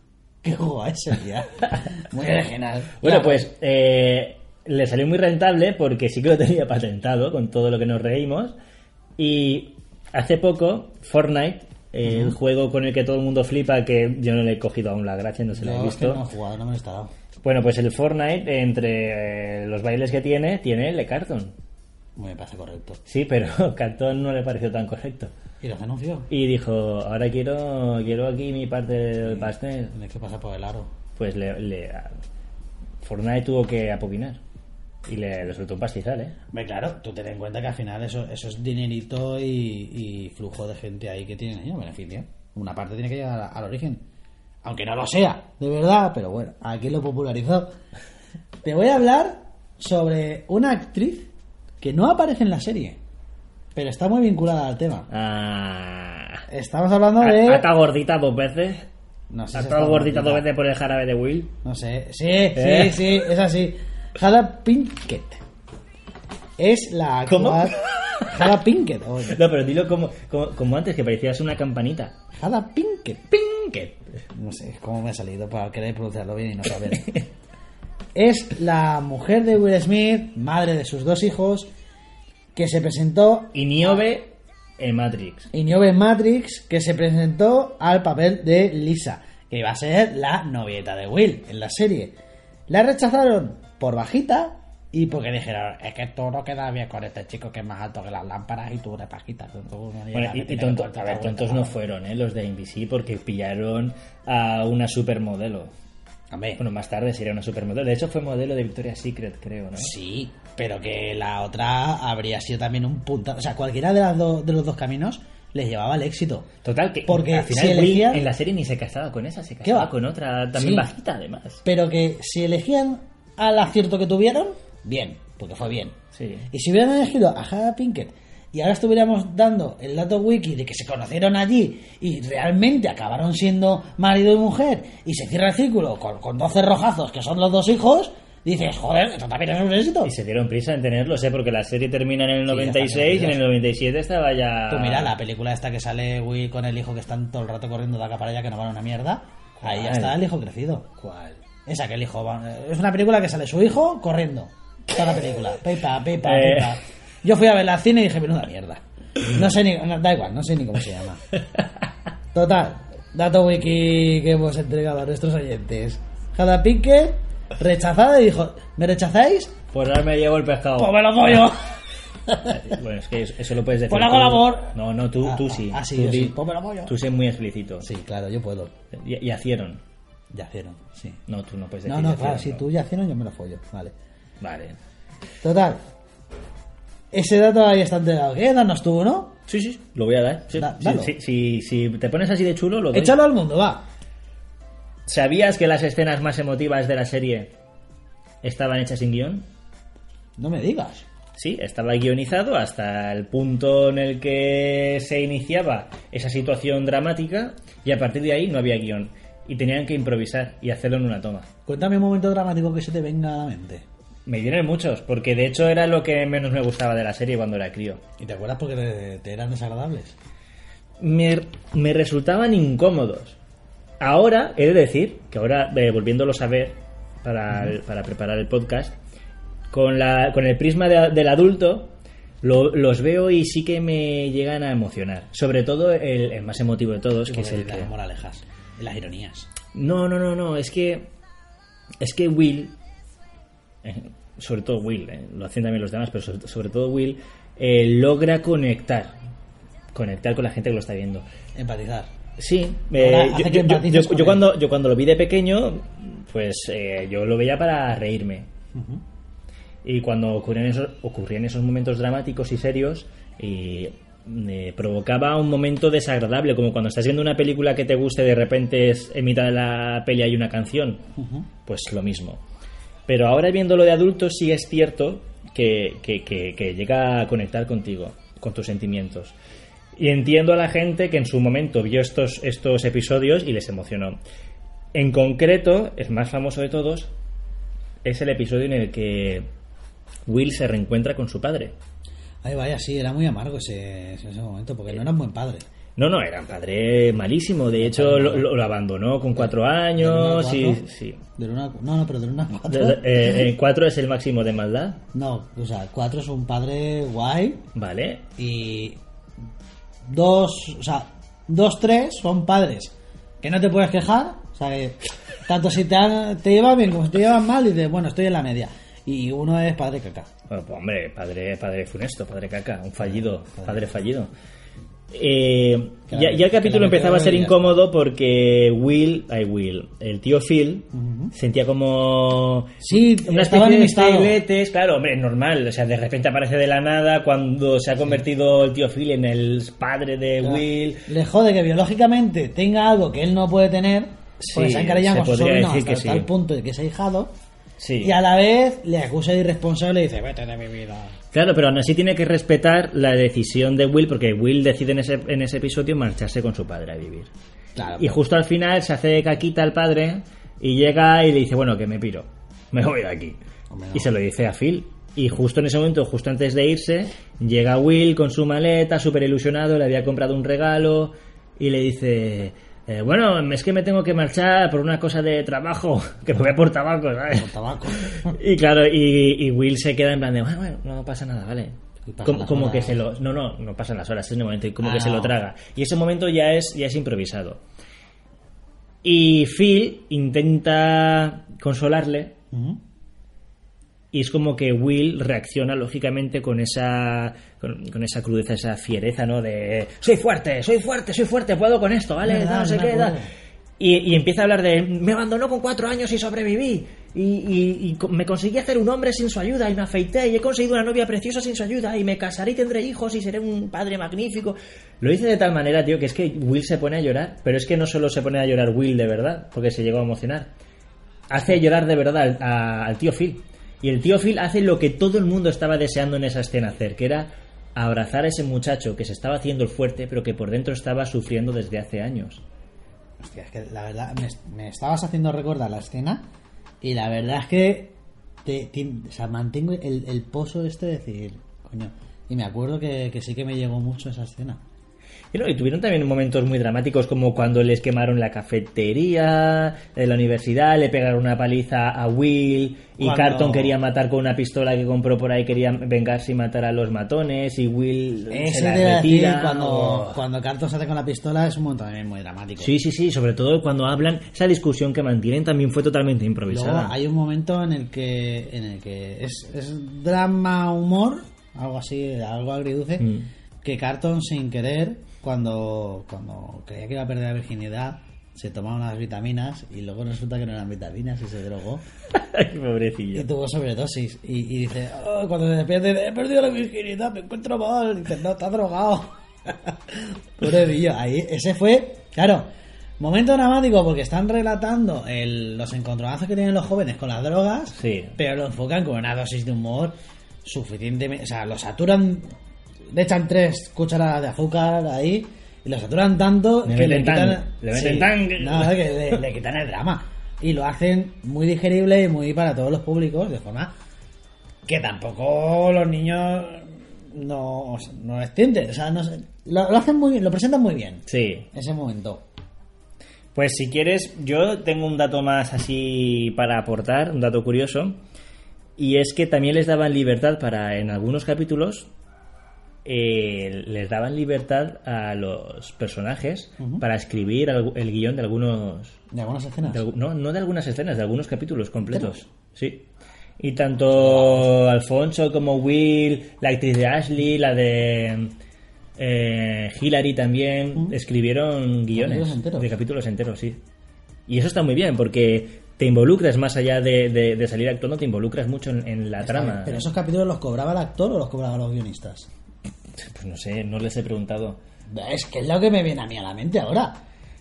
qué guay sería. Muy original. Bueno, pues eh, le salió muy rentable porque sí que lo tenía patentado con todo lo que nos reímos. Y hace poco, Fortnite, el juego con el que todo el mundo flipa, que yo no le he cogido aún la gracia, no se la he visto. no he jugado, no me lo he instalado. Bueno, pues el Fortnite, entre eh, los bailes que tiene, tiene el de Carton. Me parece correcto. Sí, pero Carton no le pareció tan correcto. ¿Y los anunció? Y dijo, ahora quiero quiero aquí mi parte del pastel. Tienes que pasar por el aro. Pues le, le- Fortnite tuvo que apoquinar. Y le, le soltó un pastizal, ¿eh? Hombre, claro, tú ten en cuenta que al final eso, eso es dinerito y, y flujo de gente ahí que tienen ellos beneficio. Una parte tiene que llegar al origen. Aunque no lo sea, de verdad, pero bueno, aquí lo popularizó. Te voy a hablar sobre una actriz que no aparece en la serie, pero está muy vinculada al tema. Ah, Estamos hablando ha, de... ha estado gordita dos veces. No sé Ha si gordita dos veces por el jarabe de Will. No sé, sí, ¿Eh? sí, sí, es así. Hada Pinkett. Es la ¿Cómo? Hada Pinkett. oye. No, pero dilo como, como, como antes, que parecías una campanita. Hada Pinkett. No sé cómo me ha salido para querer pronunciarlo bien y no saber. es la mujer de Will Smith, madre de sus dos hijos, que se presentó Y Niobe en Matrix. y Niobe Matrix, que se presentó al papel de Lisa, que iba a ser la novieta de Will en la serie. La rechazaron por bajita y porque dijeron, es que tú no quedas bien con este chico que es más alto que las lámparas y tú eres bajita. tú no Bueno, llegas, y, tonto- a ver, tontos no ¿no?". fueron, ¿eh? Los de NBC, porque pillaron a una supermodelo. Hombre, Bueno, más tarde sería una supermodelo. De hecho, fue modelo de Victoria's Secret, creo, ¿no? Sí, pero que la otra habría sido también un punta. O sea, cualquiera de, las do- de los dos caminos les llevaba al éxito. Total, que Porque al final si Will elegían- en la serie ni se casaba con esa, se ¿Qué casaba con otra, también Sí. bajita, además. Pero que si elegían al acierto que tuvieron, bien, porque fue bien. Sí. Y si hubieran elegido a Hannah Pinkett y ahora estuviéramos dando el dato wiki de que se conocieron allí y realmente acabaron siendo marido y mujer y se cierra el círculo con, con 12 rojazos que son los dos hijos, dices, joder, esto también es un éxito. Y se dieron prisa en tenerlo, sé, porque la serie termina en el Sí, ya están 96 y en el metidos. 97 estaba ya... Tú mira la película esta que sale Will con el hijo que están todo el rato corriendo de acá para allá que no van a una mierda. Ahí ya está el hijo crecido. ¿Cuál? Esa que el hijo va- Es una película que sale su hijo corriendo. Toda la película. Pepa, pepa, Eh. pepa. Yo fui a ver al cine y dije, menuda mierda. No sé ni. no, da igual, no sé ni cómo se llama. Total. Dato wiki que hemos entregado a nuestros oyentes. Hada Pinkett rechazada y dijo, ¿me rechazáis? Por ahora me llevo el pescado. Pues me lo pollo. Bueno, es que eso, lo puedes decir. Pues hago amor. No, no, tú, Ah, tú ah, sí. ah, sí, tú, sí. Pues me lo pollo. tú sé muy explícito. Sí, claro, yo puedo. Y, y hicieron. Yacieron, sí. No, tú no puedes decir No, no, claro, si no. tú yacieron yo me lo follo. Vale. Vale. Total. Ese dato ahí está entregado. ¿Qué? Danos tú, ¿no? Sí, sí, lo voy a dar. Sí, Da- sí, dalo. sí, sí, si te pones así de chulo, lo doy. Échalo al mundo, va. ¿Sabías que las escenas más emotivas de la serie estaban hechas sin guion? No me digas. Sí, estaba guionizado hasta el punto en el que se iniciaba esa situación dramática y a partir de ahí no había guion. Y tenían que improvisar y hacerlo en una toma. Cuéntame un momento dramático que se te venga a la mente. Me vienen muchos, porque de hecho era lo que menos me gustaba de la serie cuando era crío. ¿Y te acuerdas porque te, te eran desagradables? Me, me resultaban incómodos. Ahora, he de decir, que ahora, eh, volviéndolo a ver para, el- para preparar el podcast, con, la, con el prisma de- del adulto, lo- los veo y sí que me llegan a emocionar. Sobre todo el, el más emotivo de todos, que es el que... las moralejas, las ironías. No, no, no, no, es que. Es que Will. Sobre todo Will, eh, lo hacen también los demás, pero sobre, sobre todo Will, eh, logra conectar. Conectar con la gente que lo está viendo. Empatizar. Sí, eh, yo, cuando, yo cuando lo vi de pequeño, pues eh, yo lo veía para reírme. Y cuando ocurrían esos, ocurrían esos momentos dramáticos y serios, y eh, provocaba un momento desagradable, como cuando estás viendo una película que te guste de repente es, en mitad de la peli hay una canción, pues lo mismo. Pero ahora viéndolo de adulto sí es cierto que, que- llega a conectar contigo, con tus sentimientos. Y entiendo a la gente que en su momento vio estos, estos episodios y les emocionó. En concreto, el más famoso de todos es el episodio en el que Will se reencuentra con su padre. Ay, vaya, sí, era muy amargo ese, ese momento, porque no era un buen padre. No, no, era un padre malísimo. De hecho, lo, lo- lo abandonó con cuatro años. ¿Del y, cuatro? sí. Del uno a cu- no, no, pero del 1 a 4. De- eh, cuatro es el máximo de maldad. No, o sea, 4 es un padre guay Vale. y dos, o sea, dos, tres son padres que no te puedes quejar, o sea, que tanto si te, han- te llevan bien como si te llevan mal, dices, bueno, estoy en la media. Y uno es padre caca. Bueno, pues, hombre, padre, padre funesto, padre caca, un fallido, padre fallido. Eh, Claro, ya, ya el capítulo empezaba a ser incómodo porque Will, ay Will, el tío Phil, sentía como Sí, una especie de claro, hombre, normal, o sea, de repente aparece de la nada cuando se ha convertido el tío Phil en el padre de Claro. Will. Le jode que biológicamente tenga algo que él no puede tener, porque Sí, se ha encariñado se con su sobrino hasta sí. tal punto de que es ahijado, Sí. y a la vez le acusa de irresponsable y dice, vete de mi vida. Claro, pero aún así tiene que respetar la decisión de Will porque Will decide en ese, en ese episodio marcharse con su padre a vivir. Claro, Y justo al final se hace caquita al padre y llega y le dice, bueno, que me piro, me voy de aquí. Hombre, no. Y se lo dice a Phil. Y justo en ese momento, justo antes de irse, llega Will con su maleta, súper ilusionado, le había comprado un regalo y le dice, eh, bueno, es que me tengo que marchar por una cosa de trabajo, que me voy a por tabaco, ¿sabes? Con tabaco. Y claro, y, y Will se queda en plan de, bueno, bueno, no pasa nada, vale. Como, que se lo... No, no, no pasan las horas, es el momento, y como Ah, que se lo no. traga. Y ese momento ya es, ya es improvisado. Y Phil intenta consolarle. Y es como que Will reacciona lógicamente con esa con, con esa crudeza, esa fiereza, ¿no? De soy fuerte, soy fuerte, soy fuerte, puedo con esto, ¿vale? Verdad, no sé qué. Y, y empieza a hablar de me abandonó con cuatro años y sobreviví. Y, y- me conseguí hacer un hombre sin su ayuda y me afeité y he conseguido una novia preciosa sin su ayuda y me casaré y tendré hijos y seré un padre magnífico. Lo dice de tal manera, tío, que es que Will se pone a llorar, pero es que no solo se pone a llorar Will de verdad, porque se llegó a emocionar hace llorar de verdad al, a- al tío Phil. Y el tío Phil hace lo que todo el mundo estaba deseando en esa escena hacer, que era abrazar a ese muchacho que se estaba haciendo el fuerte, pero que por dentro estaba sufriendo desde hace años. Hostia, es que la verdad, me, estabas haciendo recordar la escena y la verdad es que te- o sea, mantengo el, el pozo este de decir, coño. Y me acuerdo que, que sí que me llegó mucho esa escena. Y, no, y tuvieron también momentos muy dramáticos como cuando les quemaron la cafetería de la universidad, le pegaron una paliza a Will y Cuando- Carton quería matar con una pistola que compró por ahí, quería vengarse y matar a los matones y Will se la decir, retira. cuando, Oh. cuando Carton se hace con la pistola es un momento también muy dramático. Sí, sí, sí, sobre todo cuando hablan, esa discusión que mantienen también fue totalmente improvisada. Luego hay un momento en el que, en el que es, es drama, humor, algo así, algo agridulce, Mm. que Carton sin querer, cuando, cuando creía que iba a perder la virginidad, se tomaba unas vitaminas y luego resulta que no eran vitaminas y se drogó y pobrecillo. tuvo sobredosis. Y, y dice, "Oh, cuando se despierte, dice, he perdido la virginidad, me encuentro mal. Y dice, no, está drogado. Pobrecillo, ahí, ese fue, claro, momento dramático porque están relatando el- los encontronazos que tienen los jóvenes con las drogas, Sí. pero lo enfocan con una dosis de humor suficientemente, o sea, lo saturan, le echan tres cucharadas de azúcar ahí y lo saturan tanto Le que le quitan, tan, le meten tan- no, que le, le quitan el drama y lo hacen muy digerible y muy para todos los públicos de forma que tampoco los niños no, o sea, no les o sea, no lo, lo hacen muy bien, lo presentan muy bien Sí. ese momento. Pues si quieres, yo tengo un dato más así para aportar, un dato curioso, y es que también les daban libertad para, en algunos capítulos, eh, les daban libertad a los personajes para escribir algu- el guion de algunos De algunas escenas. de no, no de algunas escenas, de algunos capítulos completos. Sí. Y tanto Alfonso como Will, la actriz de Ashley, la de eh, Hillary también, escribieron guiones Capítulos enteros. de capítulos enteros, sí. Y eso está muy bien porque te involucras más allá de, de- de salir actuando, te involucras mucho en, en la Está trama. bien, Pero esos capítulos los cobraba el actor o los cobraba los guionistas. Pues no sé, no les he preguntado. Es que es lo que me viene a mí a la mente ahora.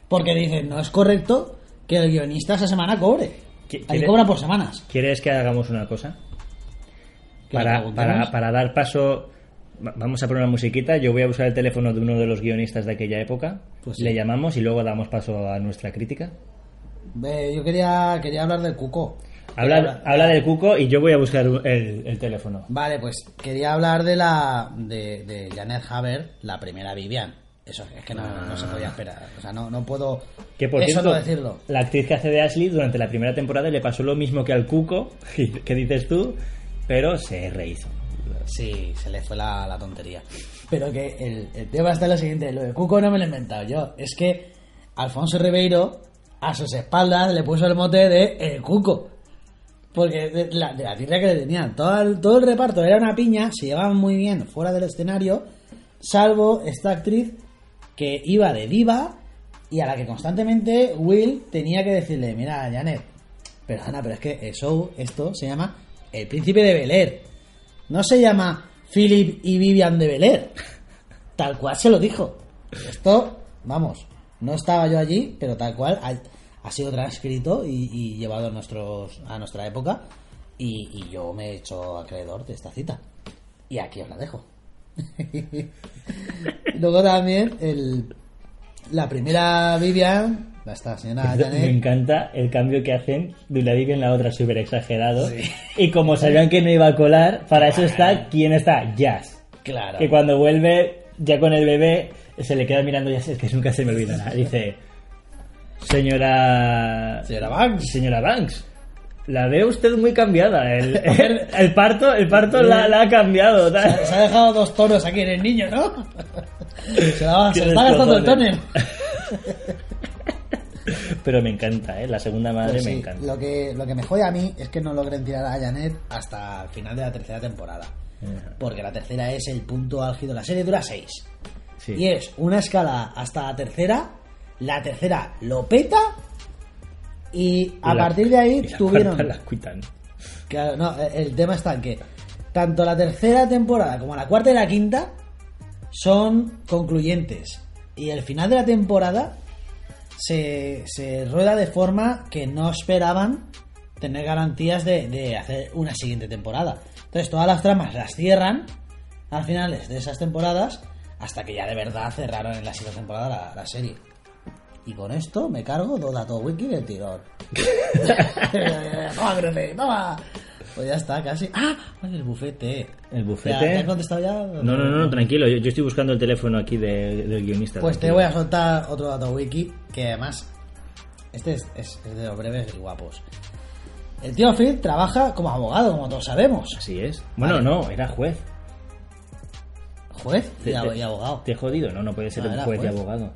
Porque dicen, no es correcto que el guionista esa semana cobre. ¿Qui- Ahí cobra por semanas. ¿Quieres que hagamos una cosa? ¿Que le Para, para, para dar paso, va- vamos a poner una musiquita. Yo voy a usar el teléfono de uno de los guionistas de aquella época. Pues sí. Le llamamos y luego damos paso a nuestra crítica. Yo quería, quería hablar del cuco. Habla, habla del cuco y yo voy a buscar el, el teléfono. Vale, pues quería hablar de la de, de Janet Haber, la primera Vivian. Eso es que no, no se podía esperar. O sea, no, no puedo Que por eso cierto, no decirlo. la actriz que hace de Ashley durante la primera temporada le pasó lo mismo que al cuco, que dices tú, pero se rehizo. Sí, se le fue la, la tontería. Pero que el, el tema está en lo siguiente, lo de Cuco no me lo he inventado yo. Es que Alfonso Ribeiro a sus espaldas le puso el mote de El Cuco. Porque de la, de que le tenían, todo el, todo el reparto era una piña, se llevaban muy bien fuera del escenario, salvo esta actriz que iba de diva y a la que constantemente Will tenía que decirle, mira, Janet, perdona, pero es que el show, esto se llama El Príncipe de Bel Air. No se llama Philip y Vivian de Bel Air. Tal cual se lo dijo. Esto, vamos, no estaba yo allí, pero tal cual ha sido transcrito y, y llevado a, nuestros, a nuestra época. Y, y yo me he hecho acreedor de esta cita. Y aquí os la dejo. Luego también el, la primera Vivian, esta señora Me Janet, encanta el cambio que hacen de una Vivian en la otra, súper exagerado. Y como sabían que no iba a colar, para eso está, ¿quién está? Jazz. claro. Que cuando vuelve ya con el bebé, se le queda mirando Jazz, es que nunca se me olvidará. Dice, señora... Señora Banks. Señora Banks. La ve usted muy cambiada. El, el- el parto, el parto la, la ha cambiado. Se ha, se ha dejado dos tonos aquí en el niño, ¿no? Se, la- se está gastando el descojones. tóner. Pero me encanta, ¿eh? La segunda madre Pues me encanta. Lo que, lo que me jode a mí es que no logren tirar a Janet hasta el final de la tercera temporada. Porque la tercera es el punto álgido. La serie dura seis. Sí. Y es una escala hasta la tercera. La tercera lo peta. Y a la- partir de ahí la tuvieron. cuarta la cuitan. Claro, no, el el tema está en que tanto la tercera temporada como la cuarta y la quinta son concluyentes. Y el final de la temporada se, se rueda de forma que no esperaban tener garantías de, de hacer una siguiente temporada. Entonces todas las tramas las cierran al finales de esas temporadas hasta que ya de verdad cerraron en la siguiente temporada la, la serie. Y con esto me cargo dos datos wiki del tirón. toma, Grefé, toma. Pues ya está, casi. ¡Ah! El bufete. ¿El ¿Ya, bufete? ¿Te has contestado ya? No, no, no, no, tranquilo. Yo, yo estoy buscando el teléfono aquí de- del guionista. Pues te voy a soltar otro dato wiki que además. Este es, es- es de los breves y guapos. El tío Phil trabaja como abogado, como todos sabemos. Así es. Bueno, Vale. no, era juez. Juez y, Te- abogado. Te he jodido, no, no puede ser No, juez, y abogado.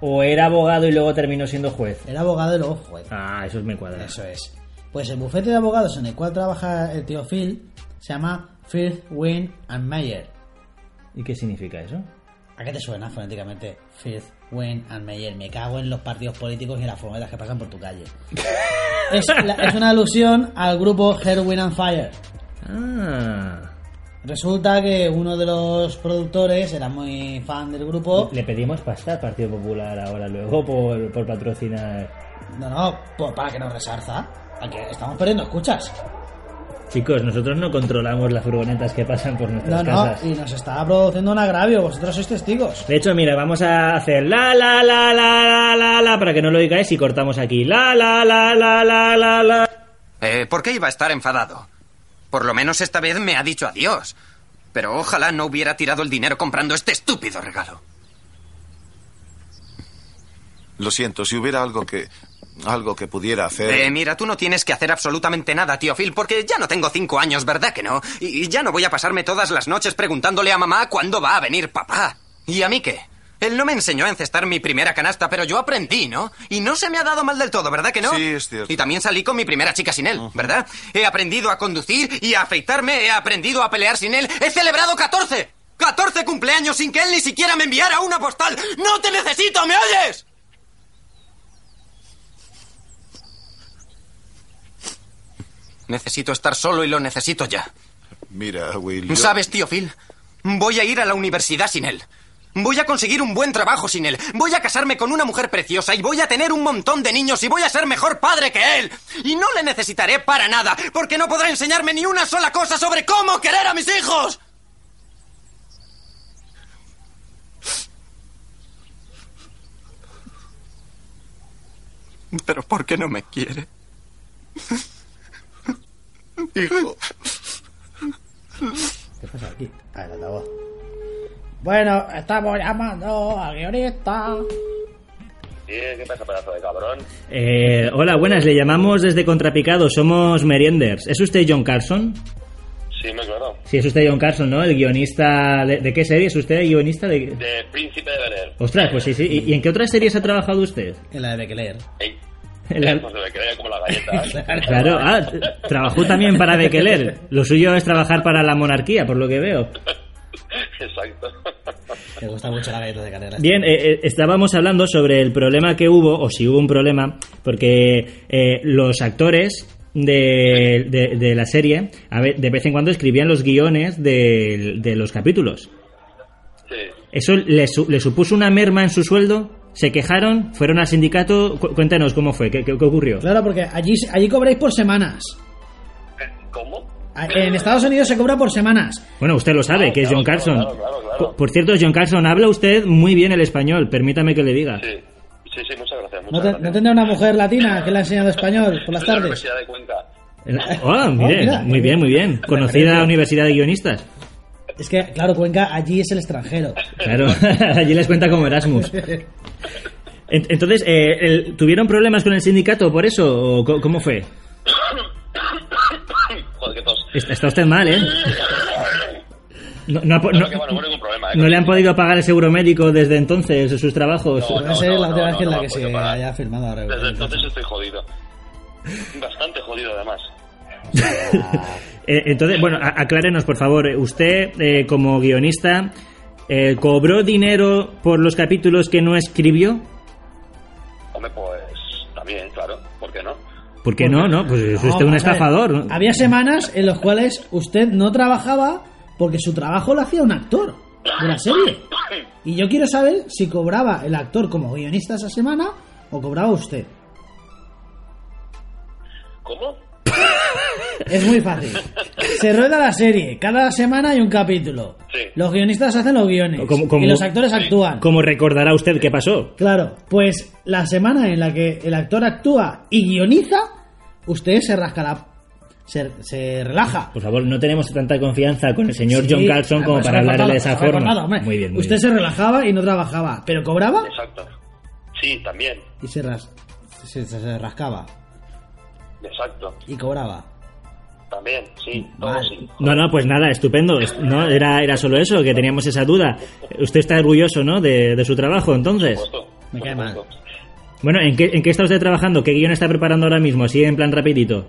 O era abogado y luego terminó siendo juez. Era abogado y luego juez. Ah, eso me cuadra. Eso es. Pues el bufete de abogados en el cual trabaja el tío Phil se llama Firth, Wynn and Meyer. ¿Y qué significa eso? ¿A qué te suena fonéticamente? Firth, Wayne and Meyer. Me cago en los partidos políticos y las furgonetas que pasan por tu calle. es, la- es una alusión al grupo Head, Wind and Fire. Ah. Resulta que uno de los productores era muy fan del grupo. Le pedimos pasta al Partido Popular ahora luego por, por patrocinar. No, no, para que nos resarza. Estamos perdiendo escuchas. Chicos, nosotros no controlamos las furgonetas que pasan por No, nuestras no, casas. y nos está produciendo un agravio. Vosotros sois testigos. De hecho, mira, vamos a hacer la la la la la la la para que no lo oigáis y cortamos aquí. La la la la la la la. Eh, ¿Por qué iba a estar enfadado? Por lo menos esta vez me ha dicho adiós. Pero ojalá no hubiera tirado el dinero comprando este estúpido regalo. Lo siento, si hubiera algo que. algo que pudiera hacer. Eh, mira, tú no tienes que hacer absolutamente nada, tío Phil, porque ya no tengo cinco años, ¿verdad que no? Y, y ya no voy a pasarme todas las noches preguntándole a mamá cuándo va a venir papá. ¿Y a mí qué? Él no me enseñó a encestar mi primera canasta, pero yo aprendí, ¿no? Y no se me ha dado mal del todo, ¿verdad que no? Sí, es cierto. Y también salí con mi primera chica sin él, ¿verdad? He aprendido a conducir y a afeitarme, he aprendido a pelear sin él. ¡He celebrado 14! ¡14 cumpleaños sin que él ni siquiera me enviara una postal! ¡No te necesito, me oyes! Necesito estar solo y lo necesito ya. Mira, Will. yo- ¿Sabes, tío Phil? Voy a ir a la universidad sin él. Voy a conseguir un buen trabajo sin él. Voy a casarme con una mujer preciosa y voy a tener un montón de niños y voy a ser mejor padre que él. Y no le necesitaré para nada, porque no podrá enseñarme ni una sola cosa sobre cómo querer a mis hijos. Pero ¿por qué no me quiere? Hijo. ¿Qué pasa aquí? Ah, el altavoz. Bueno, estamos llamando al guionista. Sí, ¿qué pasa, pedazo de cabrón? Eh, hola, buenas, le llamamos desde Contrapicado, somos Merienders. ¿Es usted John Carson? Sí, me claro. Sí, es usted John Carson, ¿no? El guionista... ¿De, de qué serie es usted guionista? De... De Príncipe de Bener. Ostras, pues sí, sí. ¿Y, y en qué otras series ha trabajado usted? En la de En la- pues creer como la galleta. Claro, ah, trabajó también para Bekeler. Lo suyo es trabajar para la monarquía, por lo que veo. Exacto. Me gusta mucho la galleta de canela. Bien, eh, eh, estábamos hablando sobre el problema que hubo, o si hubo un problema, porque eh, los actores de, de- de la serie a ve- de vez en cuando escribían los guiones de, de los capítulos. Sí. ¿Eso le, su- le supuso una merma en su sueldo? ¿Se quejaron? ¿Fueron al sindicato? Cu- cuéntanos cómo fue, qué, qué- qué ocurrió. Claro, porque allí, allí cobráis por semanas. ¿Cómo? A- En Estados Unidos se cobra por semanas. Bueno, usted lo sabe, que es John Carson. claro, claro, claro. Por, por cierto, John Carson, habla usted muy bien el español, permítame que le diga. Sí. Sí, sí, muchas gracias. Muchas ¿No, te- gracias. ¿no tendrá una mujer latina que le ha enseñado español por las En la tardes? Universidad de Cuenca. Ah, mire, mira. muy bien, muy bien. Conocida Universidad de Guionistas. Es que, claro, Cuenca allí es el extranjero. Claro, allí les cuenta como Erasmus. En- Entonces, eh, el- ¿tuvieron problemas con el sindicato por eso? ¿O co- cómo fue? Joder, qué tos. Está está usted mal, ¿eh? No, no No, no- que bueno, no hay ningún problema, ¿eh? ¿no le han podido pagar el seguro médico desde entonces, sus trabajos? No, Puede ser la última vez que en la no, que no, se porque para- haya firmado ahora. Desde entonces estoy jodido. Bastante jodido, además. Eh, entonces, bueno, a- aclárenos, por favor. Usted, eh, como guionista, eh, ¿cobró dinero por los capítulos que no escribió? Hombre, pues ¿Por qué no? No, pues es No, usted un estafador. ¿no? Había semanas en las cuales usted no trabajaba porque su trabajo lo hacía un actor de la serie. Y yo quiero saber si cobraba el actor como guionista esa semana o cobraba usted. ¿Cómo? Es muy fácil. Se rueda la serie, cada semana hay un capítulo. Sí. Los guionistas hacen los guiones Como- como- y los actores actúan. Como recordará usted qué pasó. Claro, pues la semana en la que el actor actúa y guioniza, usted se rasca la... Se, se relaja. Por favor, no tenemos tanta confianza con el señor John Carlson como para hablarle de esa forma. muy bien, muy Usted bien. se relajaba y no trabajaba, pero cobraba Exacto. Sí, también. y se, ras- se, se- se rascaba Exacto. y cobraba. También, sí. Todo Vale. sí. No, no, pues nada, estupendo. Es- No, era, era solo eso, que teníamos esa duda. Usted está orgulloso, ¿no? De, de su trabajo, entonces. Por supuesto. Me cae mal. Bueno, ¿en qué, ¿en qué está usted trabajando? ¿Qué guion está preparando ahora mismo? Así en plan rapidito.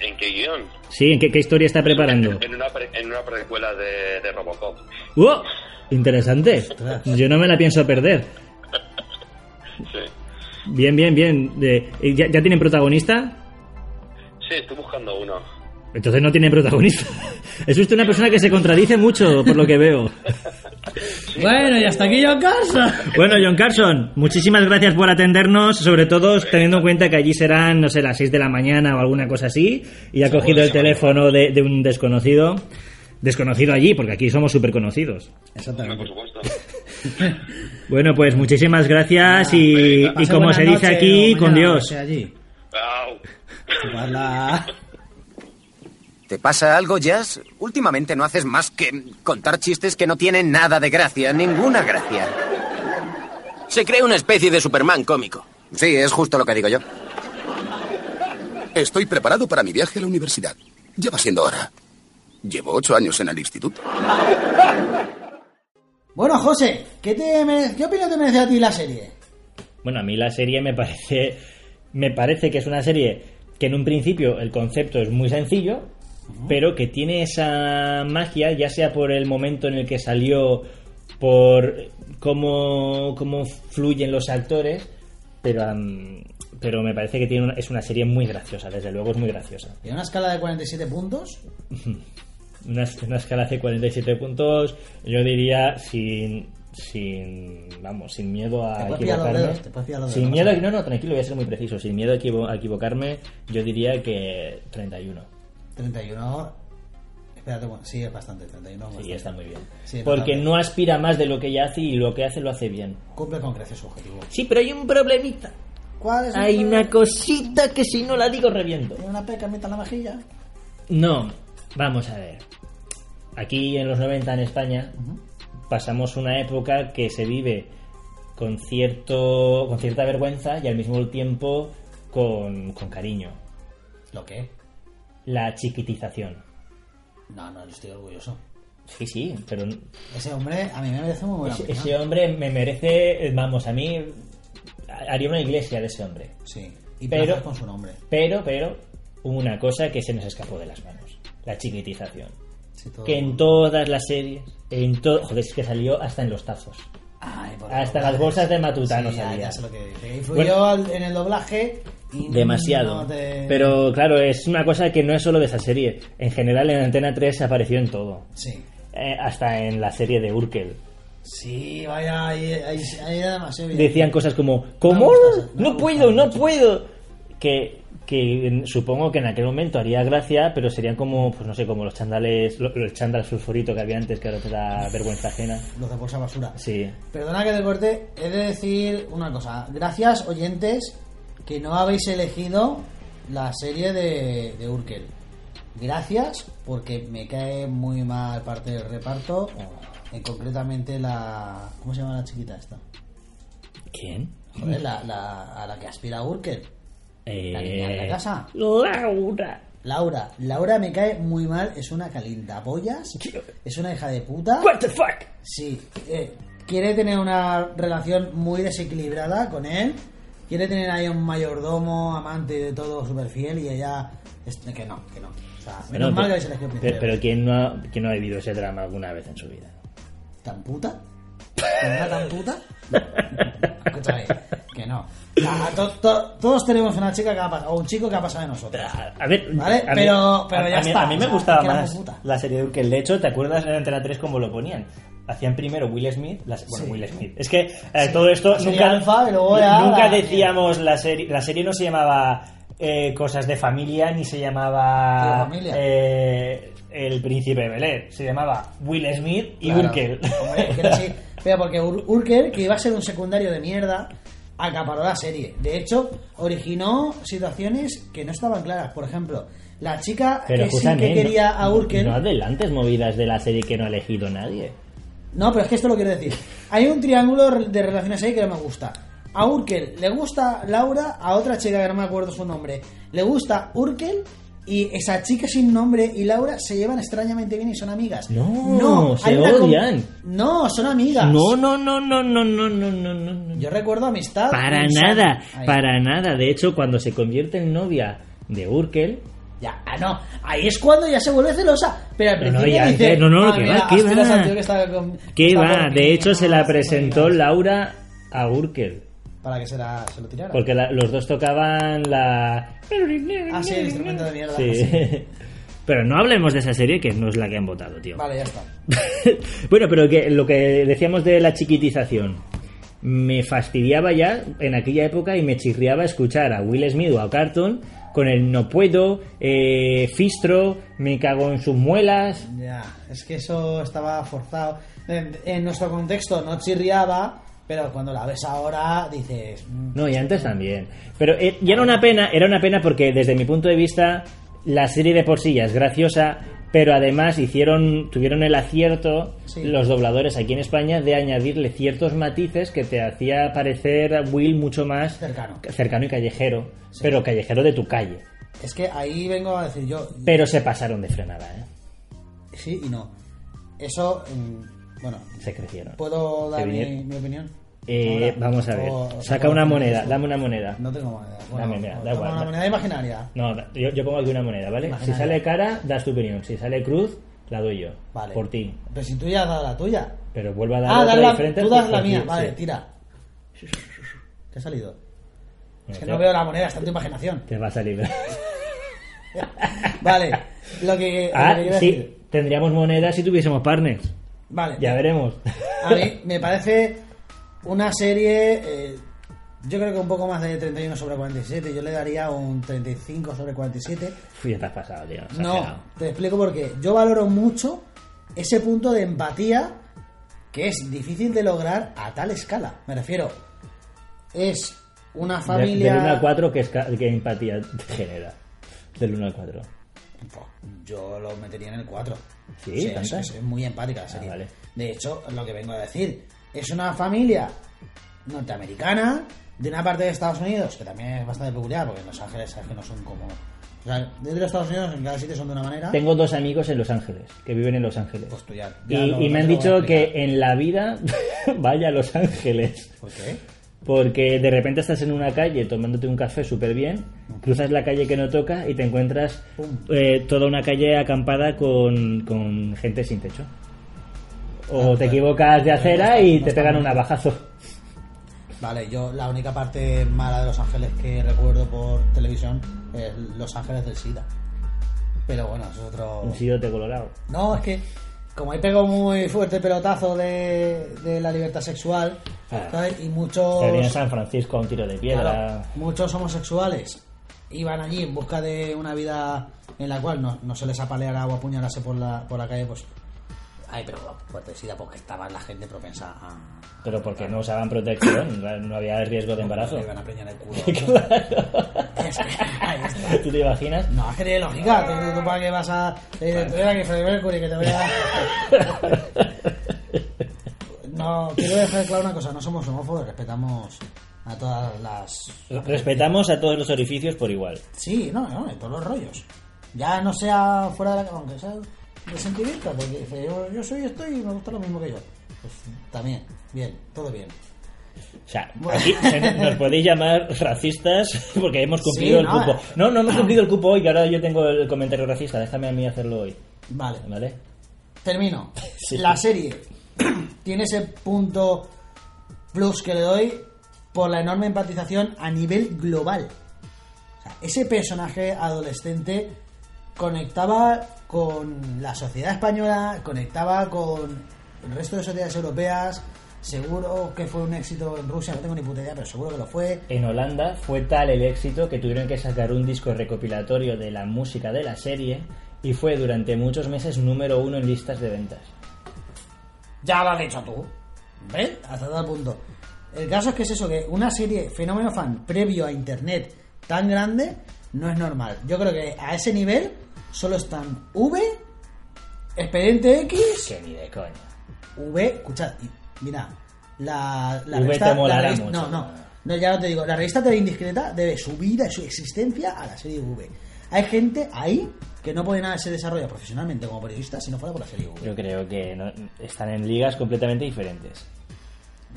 ¿En qué guion? Sí, ¿en qué, qué historia está preparando? En una, pre- en una precuela de, de Robocop. ¡Uh! Interesante. Yo no me la pienso perder. Sí. Bien, bien, bien. De- ¿ya, ¿Ya tienen protagonista? Sí, estoy buscando uno. Entonces no tienen protagonista. Es usted una persona que se contradice mucho, por lo que veo. Bueno, y hasta aquí yo casa. Bueno, John Carson, muchísimas gracias por atendernos, sobre todo teniendo en cuenta que allí serán, no sé, las 6 de la mañana o alguna cosa así, y ha cogido el teléfono de, de un desconocido. Desconocido allí, porque aquí somos súper conocidos. Por Exactamente. supuesto. Bueno, pues muchísimas gracias y, como se dice aquí, con Dios. allí. ¿Te pasa algo, Jazz? Últimamente no haces más que contar chistes que no tienen nada de gracia, ninguna gracia. Se crea una especie de Superman cómico. Sí, es justo lo que digo yo. Estoy preparado para mi viaje a la universidad. Ya va siendo hora. Llevo ocho años en el instituto. Bueno, José, ¿qué, te ¿qué opinión te merece a ti la serie? Bueno, a mí la serie me parece, me parece que es una serie que en un principio el concepto es muy sencillo, pero que tiene esa magia, ya sea por el momento en el que salió, por cómo, cómo fluyen los actores, pero, am, pero me parece que tiene una- es una serie muy graciosa, desde luego es muy graciosa. ¿Tiene una escala de 47 puntos? una, una escala de 47 puntos, yo diría sin sin vamos sin miedo a equivocarme dedos, sin miedo no a- no no tranquilo voy a ser muy preciso sin miedo a, equivo- a equivocarme yo diría que 31 31. Espérate, bueno, sí, es bastante. 31. sí bastante. está muy bien Sí, porque no aspira más de lo que ya hace y lo que hace lo hace bien Cumple con creces su objetivo. sí pero hay un problemita ¿Cuál es hay problema? una cosita que si no la digo reviento ¿Tiene una peca en la mejilla? No, vamos a ver. Aquí en los 90 en España pasamos una época que se vive con cierto con cierta vergüenza y al mismo tiempo con, con cariño. ¿Lo qué? La chiquitización. No, no, estoy orgulloso. Sí, sí, pero Ese hombre a mí me merece muy buena ese, ese hombre me merece, vamos, a mí haría una iglesia de ese hombre. Sí. Y Pero- con su nombre. Pero, pero, hubo una cosa que se nos escapó de las manos. La chiquitización. Sí, todo- Que en todas las series, en todo, joder, es que salió hasta en los tazos. Ay, por Hasta favor. las bolsas de Matutano Sí, ya, salía. ya sé lo que. Influyó en el doblaje y Demasiado. no te- Pero claro, es una cosa que no es solo de esa serie. En general en Antena 3 apareció en todo. Sí. Eh, hasta en la serie de Urkel. Sí, vaya, ahí, ahí, ahí era demasiado bien. Decían cosas como, ¿cómo? No puedo, no puedo. Que, que supongo que en aquel momento haría gracia, pero serían como, pues no sé, como los chandales, lo- los chandales fosforito que había antes, que ahora te da vergüenza ajena. Los de bolsa basura. Sí. Perdona que te corte, he de decir una cosa. Gracias, oyentes, que no habéis elegido la serie de, de Urkel. Gracias, porque me cae muy mal parte del reparto. En concretamente la. ¿Cómo se llama la chiquita esta? ¿Quién? Joder, la, la- a la que aspira Urkel. La niña de la Eh, casa. Laura. Laura. Laura me cae muy mal, es una calientapollas. Es una hija de puta. What the fuck? Sí, eh, quiere tener una relación muy desequilibrada con él. Quiere tener ahí un mayordomo, amante de todo, súper fiel. Y ella. es- que no, que no. O sea, menos Bueno, mal que pero, habéis elegido pero, Príncipe. pero ¿quién, no ha, quién no ha vivido ese drama alguna vez en su vida? ¿Tan puta? ¿Con una tan puta? Escúchame, que no. A- to- to- todos tenemos una chica que ha pasado, o un chico que ha pasado de nosotros. A ver, Vale, a mí- pero- pero ya a mí, está, a mí o me sea, gustaba más la serie de Urkel. De hecho, ¿te acuerdas en Antena 3 cómo lo ponían? Hacían primero Will Smith, la- bueno, Sí. Will Smith. Es que eh, todo esto nunca, alfa nunca decíamos la serie. La serie no se llamaba eh, Cosas de Familia ni se llamaba familia. eh, El Príncipe de Bel-Air. Se llamaba Will Smith y Claro. Urkel. Hombre, que era así. Pero porque Ur- Urkel, que iba a ser un secundario de mierda, acaparó la serie. De hecho, originó situaciones que no estaban claras. Por ejemplo, la chica Pero que sí que quería no- a Urkel. No adelantes movidas de la serie que no ha elegido nadie. No, pero es que esto lo quiero decir. Hay un triángulo de relaciones ahí que no me gusta. A Urkel le gusta Laura, a otra chica que no me acuerdo su nombre. Le gusta Urkel y esa chica sin nombre y Laura se llevan extrañamente bien y son amigas. No, se una com- odian. No, son amigas. No, no, no, no, no, no, no, no, no, no. Yo recuerdo amistad. Para nada, para nada. De hecho, cuando se convierte en novia de Urkel, Ya, ah, no. Ahí es cuando ya se vuelve celosa. Pero al No, no, principio y dice, antes- no, no, "Ah, que va, que va. que está con- que ¿qué está va? De hecho, se la presentó con mi hija". Laura a Urkel. Para que se, la, se lo tirara. Porque la- los dos tocaban la... Ah, sí, el instrumento de mierda. Sí. Sí. Pero no hablemos de esa serie que no es la que han votado, tío. Vale, ya está. bueno, pero que lo que decíamos de la chiquitización. Me fastidiaba ya en aquella época y me chirriaba escuchar a Will Smith o a Carton con el no puedo, eh, Fistro, me cago en sus muelas. Ya, es que eso estaba forzado. En, en nuestro contexto no chirriaba, pero cuando la ves ahora dices. mm, No, y antes también. Pero eh, ya era una pena, era una pena porque desde mi punto de vista la serie de por sí ya es graciosa, pero además hicieron, tuvieron el acierto Sí. los dobladores aquí en España de añadirle ciertos matices que te hacía parecer a Will mucho más Cercano. cercano y callejero, pero callejero de tu calle. Es que ahí vengo a decir yo. Pero se pasaron de frenada, ¿eh? Sí y no. Eso. mm, bueno, Se crecieron. ¿puedo dar Se mi, vinieron. mi opinión? Eh, vamos a ver. Saca una moneda, moneda. dame una moneda. No tengo moneda. Bueno, Dame, mira, da igual, una da- moneda imaginaria. No, yo, yo pongo aquí una moneda, ¿vale? Imaginaria. Si sale cara, das tu opinión. Si sale cruz, la doy yo. Vale. Por ti. Pero si tú ya has dado la tuya. Pero vuelvo a dar Ah, otra la- diferente. tú das la mía. Vale, tira. ¿Qué ha salido? Es que te- no veo la moneda, está en tu imaginación. Te va a salir. Vale, Lo que, Ah, lo que quiero sí, decir. tendríamos monedas si tuviésemos partners. Vale. Ya veremos. A mí me parece una serie. eh, yo creo que un poco más de 31 sobre 47. Yo le daría un 35 sobre 47. Uf, ya te has pasado, tío. No, te explico por qué. Yo valoro mucho ese punto de empatía que es difícil de lograr a tal escala. Me refiero, es una familia. Del 1 al 4, ¿qué, qué empatía genera? Del 1 al 4. Yo lo metería en el 4. ¿Sí? es, ¿Tanta? es- es muy empática la Ah, serie. vale. De hecho, lo que vengo a decir, es una familia norteamericana de una parte de Estados Unidos, que también es bastante peculiar, porque en Los Ángeles sabes que no son como... O sea, dentro de Estados Unidos en cada sitio son de una manera. Tengo dos amigos en Los Ángeles, que viven en Los Ángeles. Pues tú ya- y ya lo- y me han dicho que en la vida vaya a Los Ángeles. ¿Por qué? Porque de repente estás en una calle tomándote un café súper bien, cruzas la calle que no toca y te encuentras eh, toda una calle acampada con, con gente sin techo. O te equivocas de acera y te pegan un navajazo. Vale, yo la única parte mala de Los Ángeles que recuerdo por televisión es Los Ángeles del SIDA. Pero bueno, eso es otro... Un sidote colorado. No, es que como ahí pegó muy fuerte el pelotazo de, de la libertad sexual, Ah. ¿sabes? Y muchos, viene en San Francisco a un tiro de piedra. claro, muchos homosexuales iban allí en busca de una vida en la cual no, no se les apaleara o apuñalase por la, por la calle, pues... Ay, pero pues de SIDA porque estaba la gente propensa a... Pero porque no usaban protección, no había riesgo de embarazo. Iban a preñar el culo. Claro. Es que, ahí está. ¿Tú te imaginas? No, es que tiene lógica. ¿Tú, tú para qué vas a.? Te te voy a que Freddie Mercury, que te voy a. No, quiero dejar claro una cosa: no somos homófobos, respetamos a todas las. Respetamos a todos los orificios por igual. Sí, no, no, en todos los rollos. Ya no sea fuera de la. Aunque sea de sentimiento, porque dice, yo, yo soy esto y me gusta lo mismo que yo. Pues también, bien, todo bien. O sea, aquí nos podéis llamar racistas porque hemos cumplido Sí, el cupo. eh. No, no hemos cumplido el cupo hoy, que ahora yo tengo el comentario racista. Déjame a mí hacerlo hoy. Vale. ¿Vale? Termino. Sí. La serie tiene ese punto plus que le doy por la enorme empatización a nivel global. O sea, ese personaje adolescente conectaba con la sociedad española, conectaba con el resto de sociedades europeas. Seguro que fue un éxito en Rusia, no tengo ni puta idea, pero seguro que lo fue. En Holanda fue tal el éxito que tuvieron que sacar un disco recopilatorio de la música de la serie y fue durante muchos meses número uno en listas de ventas. Ya lo has dicho tú. ¿Ves? Hasta tal punto. El caso es que es eso, que una serie fenómeno fan previo a internet tan grande no es normal. Yo creo que a ese nivel solo están V, Expediente X, Que ni de coña. V, escuchad, mira, la, la V revista, te la molará revista- mucho. no, no, no, ya no te digo, la revista TV Indiscreta debe su vida y su existencia a la serie V. Hay gente ahí que no puede nada se desarrolla profesionalmente como periodista si no fuera por la serie V. Yo creo que no- están en ligas completamente diferentes.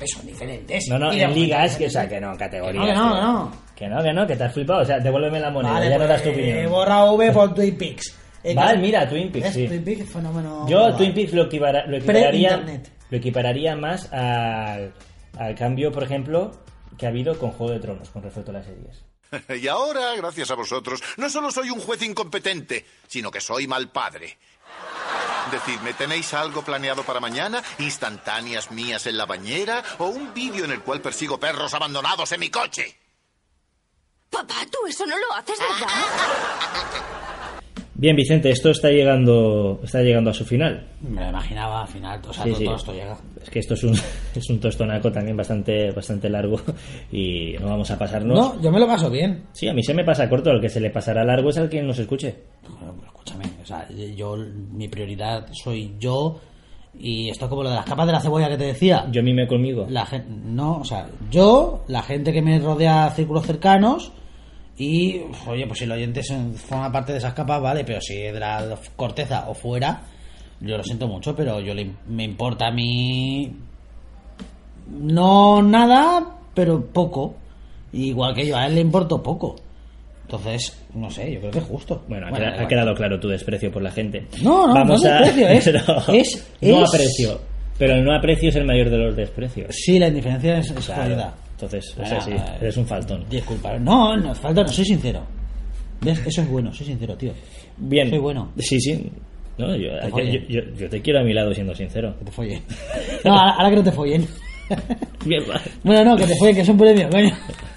Son diferentes. No, no, Y en ligas, que, o sea, que no, en categorías. Que no, que no, que no. Que no, que no, que te has flipado. O sea, devuélveme la moneda, Vale, ya no pues, das tu eh, opinión. borra V por Twin Peaks. Eh, Vale, mira, Twin Peaks, sí. Twin Peaks es fenómeno. Yo global. Twin Peaks lo, equipara- lo equipararía, lo equipararía más al, al cambio, por ejemplo, que ha habido con Juego de Tronos con respecto a las series. Y ahora, gracias a vosotros, no solo soy un juez incompetente, sino que soy mal padre. Decidme, ¿tenéis algo planeado para mañana? ¿Instantáneas mías en la bañera? ¿O un vídeo en el cual persigo perros abandonados en mi coche? Papá, tú eso no lo haces, ¿verdad? Bien, Vicente, esto está llegando, está llegando a su final. Me lo imaginaba al final, o sea, Sí, todo, sí. todo esto llega. Es que esto es un, es un tostonaco también bastante, bastante largo y no vamos a pasarnos. No, yo me lo paso bien. Sí, a mí se me pasa corto, al que se le pasará largo es al que nos escuche. Bueno, pues escúchame, o sea, yo, mi prioridad soy yo y esto es como lo de las capas de la cebolla que te decía. Yo mime conmigo. La gente, no, o sea, yo, la gente que me rodea círculos cercanos y, oye, pues si el oyente forma parte de esas capas, vale, pero si es de la corteza o fuera, yo lo siento mucho, pero yo le, me importa a mí no nada, pero poco. Igual que yo, a él le importo poco. Entonces, no sé, yo creo que es justo. Bueno, ha, Bueno, quedado claro tu desprecio por la gente. No, no, no es desprecio, es- es- no es- aprecio. Pero el no aprecio es el mayor de los desprecios. Sí, la indiferencia es, es Claro. Entonces, o sea, sí, eh, eres un faltón. Disculpa, no, no, falta, no soy sincero. ¿Ves? Eso es bueno, soy sincero, tío. Bien. Soy bueno. Sí, sí. No, yo, yo, follen. yo- yo te quiero a mi lado siendo sincero. Que te follen. No, ahora, ahora que no te follen. Bien. Bueno, no, que te follen, que es un premio, coño.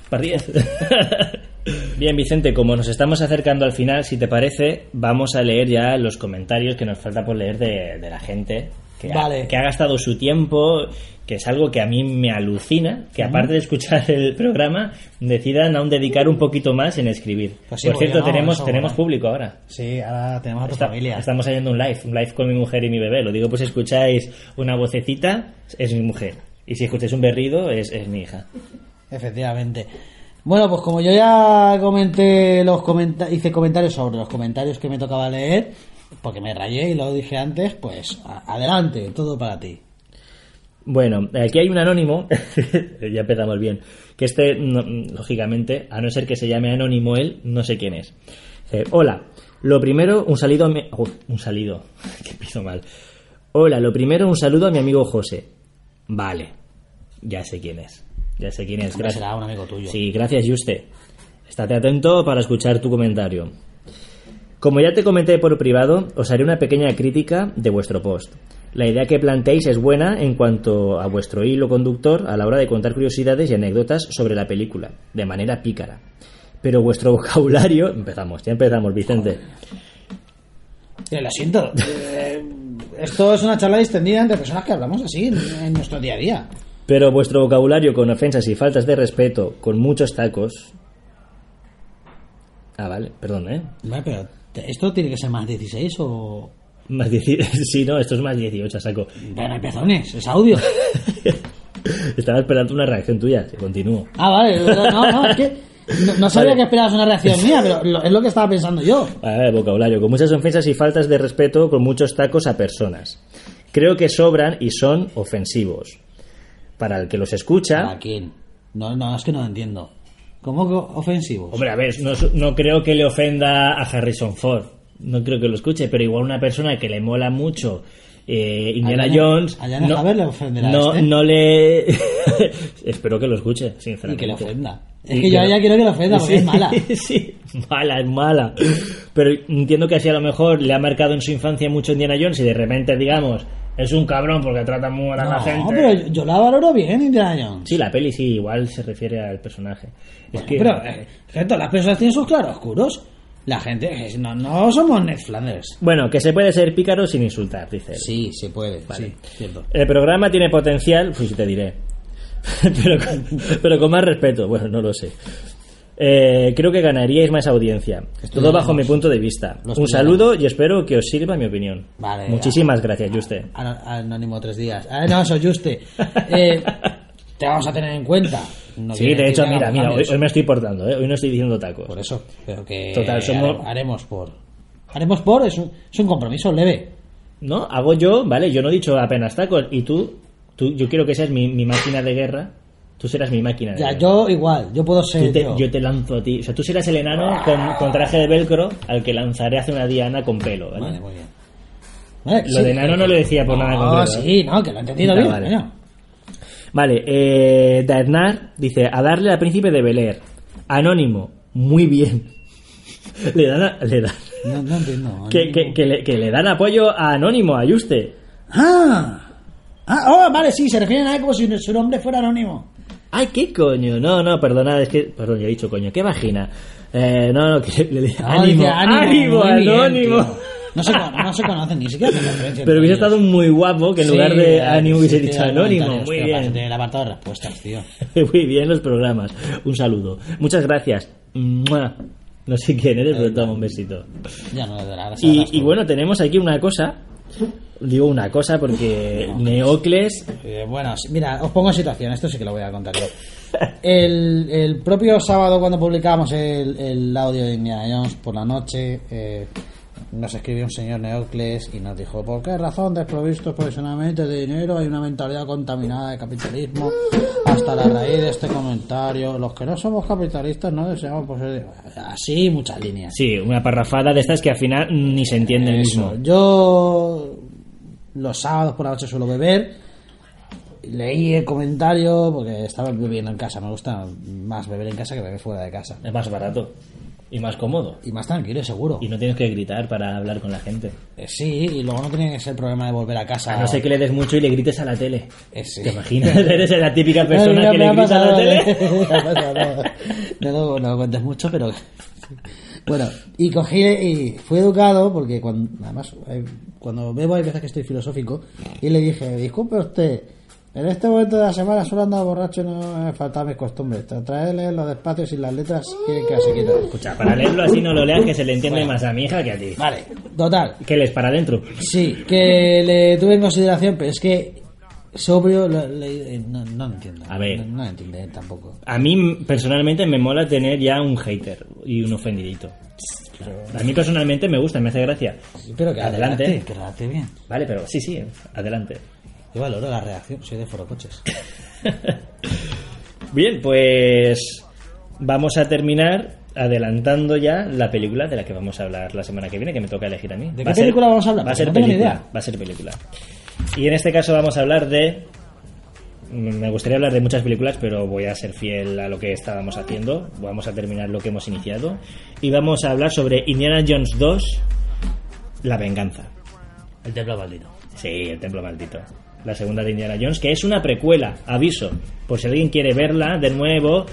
Parrías. Bien, Vicente, como nos estamos acercando al final, si te parece, vamos a leer ya los comentarios que nos falta por leer de, de la gente que, ha, Vale. que ha gastado su tiempo, que es algo que a mí me alucina, que aparte de escuchar el programa, decidan aún dedicar un poquito más en escribir. Pues sí, por cierto, no, tenemos, eso, tenemos bueno. público ahora. Sí, ahora tenemos a tu Está- familia. Estamos haciendo un live, un live con mi mujer y mi bebé. Lo digo pues si escucháis una vocecita, es mi mujer. Y si escucháis un berrido, es, es mi hija. Efectivamente. Bueno, pues como yo ya comenté los comenta hice comentarios sobre los comentarios que me tocaba leer, porque me rayé y lo dije antes, pues adelante, todo para ti. Bueno, aquí hay un anónimo, ya empezamos bien, que este, lógicamente, a no ser que se llame anónimo él, no sé quién es. Dice, Hola, lo primero, un saludo a mi... Uf, un saludo, que empiezo mal. Hola, lo primero, un saludo a mi amigo José. Vale, ya sé quién es, ya sé quién es. Gracias. será un amigo tuyo. Sí, gracias, Juste. Estate atento para escuchar tu comentario. Como ya te comenté por privado, os haré una pequeña crítica de vuestro post. La idea que planteáis es buena en cuanto a vuestro hilo conductor a la hora de contar curiosidades y anécdotas sobre la película, de manera pícara. Pero vuestro vocabulario... Empezamos, ya empezamos, Vicente. Eh, lo siento. eh, esto es una charla distendida entre personas que hablamos así en nuestro día a día. Pero vuestro vocabulario con ofensas y faltas de respeto, con muchos tacos... Ah, vale, perdón, ¿eh? Vale, pero ¿esto tiene que ser más 16 o...? Más 18... Sí, no, esto es más 18, saco. Hay pezones, es audio. Estaba esperando una reacción tuya, si continúo. Ah, vale, no, no, es que no, no sabía Vale. que esperabas una reacción mía, pero lo- es lo que estaba pensando yo. A ver, vocabulario, con muchas ofensas y faltas de respeto, con muchos tacos a personas. Creo que sobran y son ofensivos. Para el que los escucha, ¿A quién? No, no, es que no lo entiendo. ¿Cómo ofensivos? hombre, a ver, no, no creo que le ofenda a Harrison Ford. No creo que lo escuche, pero igual una persona que le mola mucho eh, Indiana Jones. a Yana no, le ofenderá no, este. no le. Espero que lo escuche, y sinceramente. que le ofenda. Es Y que yo ya quiero que le ofenda porque Sí, es mala. Sí, mala, es mala. Pero entiendo que así a lo mejor le ha marcado en su infancia mucho Indiana Jones y de repente, digamos, es un cabrón porque trata muy mal a la No, gente. pero yo, yo la valoro bien, Indiana Jones. Sí, la peli sí, igual se refiere al personaje. Es que... Pero, eh, gente, las personas tienen sus claroscuros. La gente, eh, no, no somos Ned Flanders. Bueno, que se puede ser pícaro sin insultar, dice él. Sí, se puede, Vale. sí, cierto. El programa tiene potencial, pues te diré. pero, con, pero con más respeto, bueno, no lo sé. Eh, creo que ganaríais más audiencia. Todo bajo mi punto de vista. Un saludo y espero que os sirva mi opinión. Vale, Muchísimas gracias, Juste. Anónimo tres días. Ah, no, eso juste. Eh, te vamos a tener en cuenta. No sí, de hecho, mira, mira, hoy, me estoy portando, ¿eh? hoy no estoy diciendo tacos. Por eso, pero que Total, somos- haremos por. Haremos por, es un, es un compromiso leve. No, hago yo, vale, yo no he dicho apenas tacos. Y tú, tú yo quiero que seas mi, mi máquina de guerra. Tú serás mi máquina Ya, yo igual, yo puedo ser. Yo te, yo. yo te lanzo a ti. O sea, tú serás el enano con, con traje de velcro al que lanzaré hacia una diana con pelo, ¿vale? Vale, muy bien. Vale, Lo de enano no lo decía por nada No, concreto, ¿eh? sí, no, que lo he entendido bien. vale. coño. Vale, eh, Daernar dice, a darle al príncipe de Bel Air. Anónimo, muy bien. le dan, a- le dan No, no entiendo. que, que- que le, que le dan apoyo a Anónimo, a Juste. Ah, ah, oh, vale, sí, se refieren a él como si su nombre fuera anónimo. Ay, qué coño. No, no, perdonad, es que, perdón, ya he dicho coño, qué vagina. Eh, no, no, que le, le- No, ánimo, dice ánimo, bien, anónimo. tío. no, se, no se conocen ni siquiera. Pero hubiese ellos. estado muy guapo que en Sí, lugar de ánimo hubiese sí, dicho anónimo. Muy bien. el apartado de respuestas, tío. Muy bien los programas. Un saludo. Muchas gracias. Mua. No sé quién eres, pero toma un besito. Ya no dará gracias. Y, y bueno, tenemos aquí una cosa. Digo una cosa porque Neocles. Eh, bueno, mira, os pongo en situación, esto sí que lo voy a contar yo. El, el propio sábado cuando publicábamos el, el audio de Indiana Jones por la noche, eh, nos escribió un señor Neocles y nos dijo, ¿por qué razón desprovistos profesionalmente de dinero hay una mentalidad contaminada de capitalismo? Hasta la raíz de este comentario, los que no somos capitalistas no deseamos poseer... Así, muchas líneas. Sí, una parrafada de estas que al final ni se entiende el mismo. Yo los sábados por la noche suelo beber. Leí el comentario porque estaba bebiendo en casa. Me gusta más beber en casa que beber fuera de casa. Es más barato. Y más cómodo. y más tranquilo seguro. Y no tienes que gritar para hablar con la gente. Eh, sí, y luego no tiene que ser problema de volver a casa. A no ser que le des mucho y le grites a la tele. Eh, sí. ¿Te imaginas? Eres la típica persona que le grita a la tele. No, no lo cuentes mucho, pero... Bueno, y cogí y fui educado porque cuando, además cuando bebo hay veces que estoy filosófico y le dije, disculpe usted, en este momento de la semana suelo andar borracho y no me faltan mis costumbres. Traerle los despacios y las letras quieren que se. Escucha, para leerlo así no lo leas que se le entiende más a mi hija que a ti. Vale, total. Que les para adentro. Sí, que le tuve en consideración, pero es que sobrio lo- le- no, no lo entiendo. A ver. No, no lo entiende él tampoco. A mí personalmente me mola tener ya un hater y un ofendidito. A mí personalmente me gusta, me hace gracia. Pero que Adelante. adelante, que bien. Vale, pero sí, sí, adelante. Yo valoro la reacción, soy de Foro Coches. Bien, pues vamos a terminar adelantando ya la película de la que vamos a hablar la semana que viene, que me toca elegir a mí. ¿De Va qué película vamos a hablar? Va a ser película. idea. Va a ser película. Y en este caso vamos a hablar de. Me gustaría hablar de muchas películas, pero voy a ser fiel a lo que estábamos haciendo. Vamos a terminar lo que hemos iniciado. Y vamos a hablar sobre Indiana Jones 2, La venganza. El templo maldito. Sí, el templo maldito. La segunda de Indiana Jones, que es una precuela, aviso. Por si alguien quiere verla de nuevo,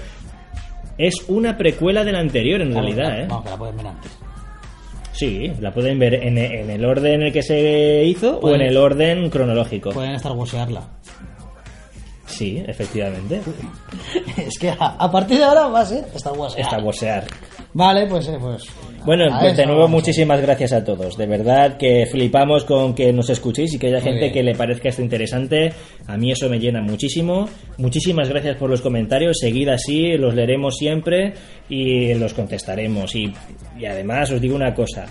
es una precuela de la anterior en realidad, ¿eh? Vamos, que la pueden ver antes. Sí, la pueden ver en, en el orden en el que se hizo o en el orden cronológico. Pueden estar wosearla. Sí, efectivamente. es que a, a partir de ahora va a ser Star Wars. Bosear. Vale, pues, eh, pues. Bueno, pues de nuevo muchísimas gracias a todos. De verdad que flipamos con que nos escuchéis y que haya Muy gente bien. que le parezca esto interesante. A mí eso me llena muchísimo. Muchísimas gracias por los comentarios. Seguid así, los leeremos siempre y los contestaremos. Y, y además os digo una cosa.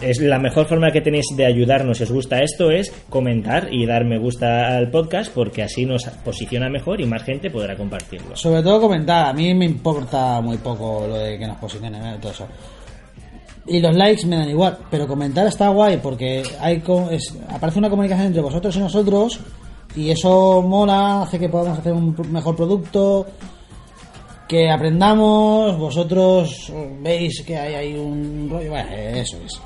Es la mejor forma que tenéis de ayudarnos si os gusta esto es comentar y dar me gusta al podcast porque así nos posiciona mejor y más gente podrá compartirlo. Sobre todo comentar, a mí me importa muy poco lo de que nos posicionen ¿eh? todo eso. Y los likes me dan igual, pero comentar está guay porque hay es- aparece una comunicación entre vosotros y nosotros y eso mola, hace que podamos hacer un mejor producto, que aprendamos, vosotros veis que hay, hay un rollo, bueno, eso es.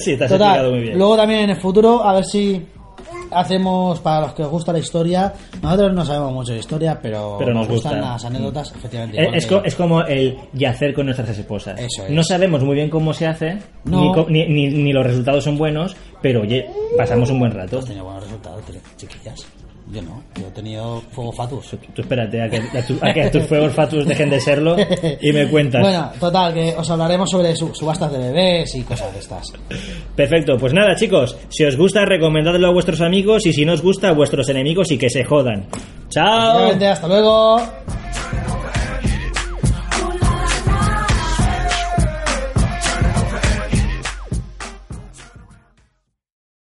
sí, te has explicado muy bien. luego también en el futuro, a ver si hacemos, para los que os gusta la historia, nosotros no sabemos mucho de historia, pero, Pero nos gustan gusta. las anécdotas, efectivamente. Es, que- co- es como el yacer con nuestras esposas. Eso es. No sabemos muy bien cómo se hace, No. ni, ni, ni- los resultados son buenos, pero oye, pasamos un buen rato. Has tenido buenos resultados, chiquillas. Yo no, yo he tenido fuego fatus. Tú espérate a que, a tu- a que tus fuegos fatus dejen de serlo y me cuentas. Bueno, total, que os hablaremos sobre su- subastas de bebés y cosas de estas. Perfecto, pues nada chicos, si os gusta recomendadlo a vuestros amigos y si no os gusta a vuestros enemigos y que se jodan. Chao. Hasta luego.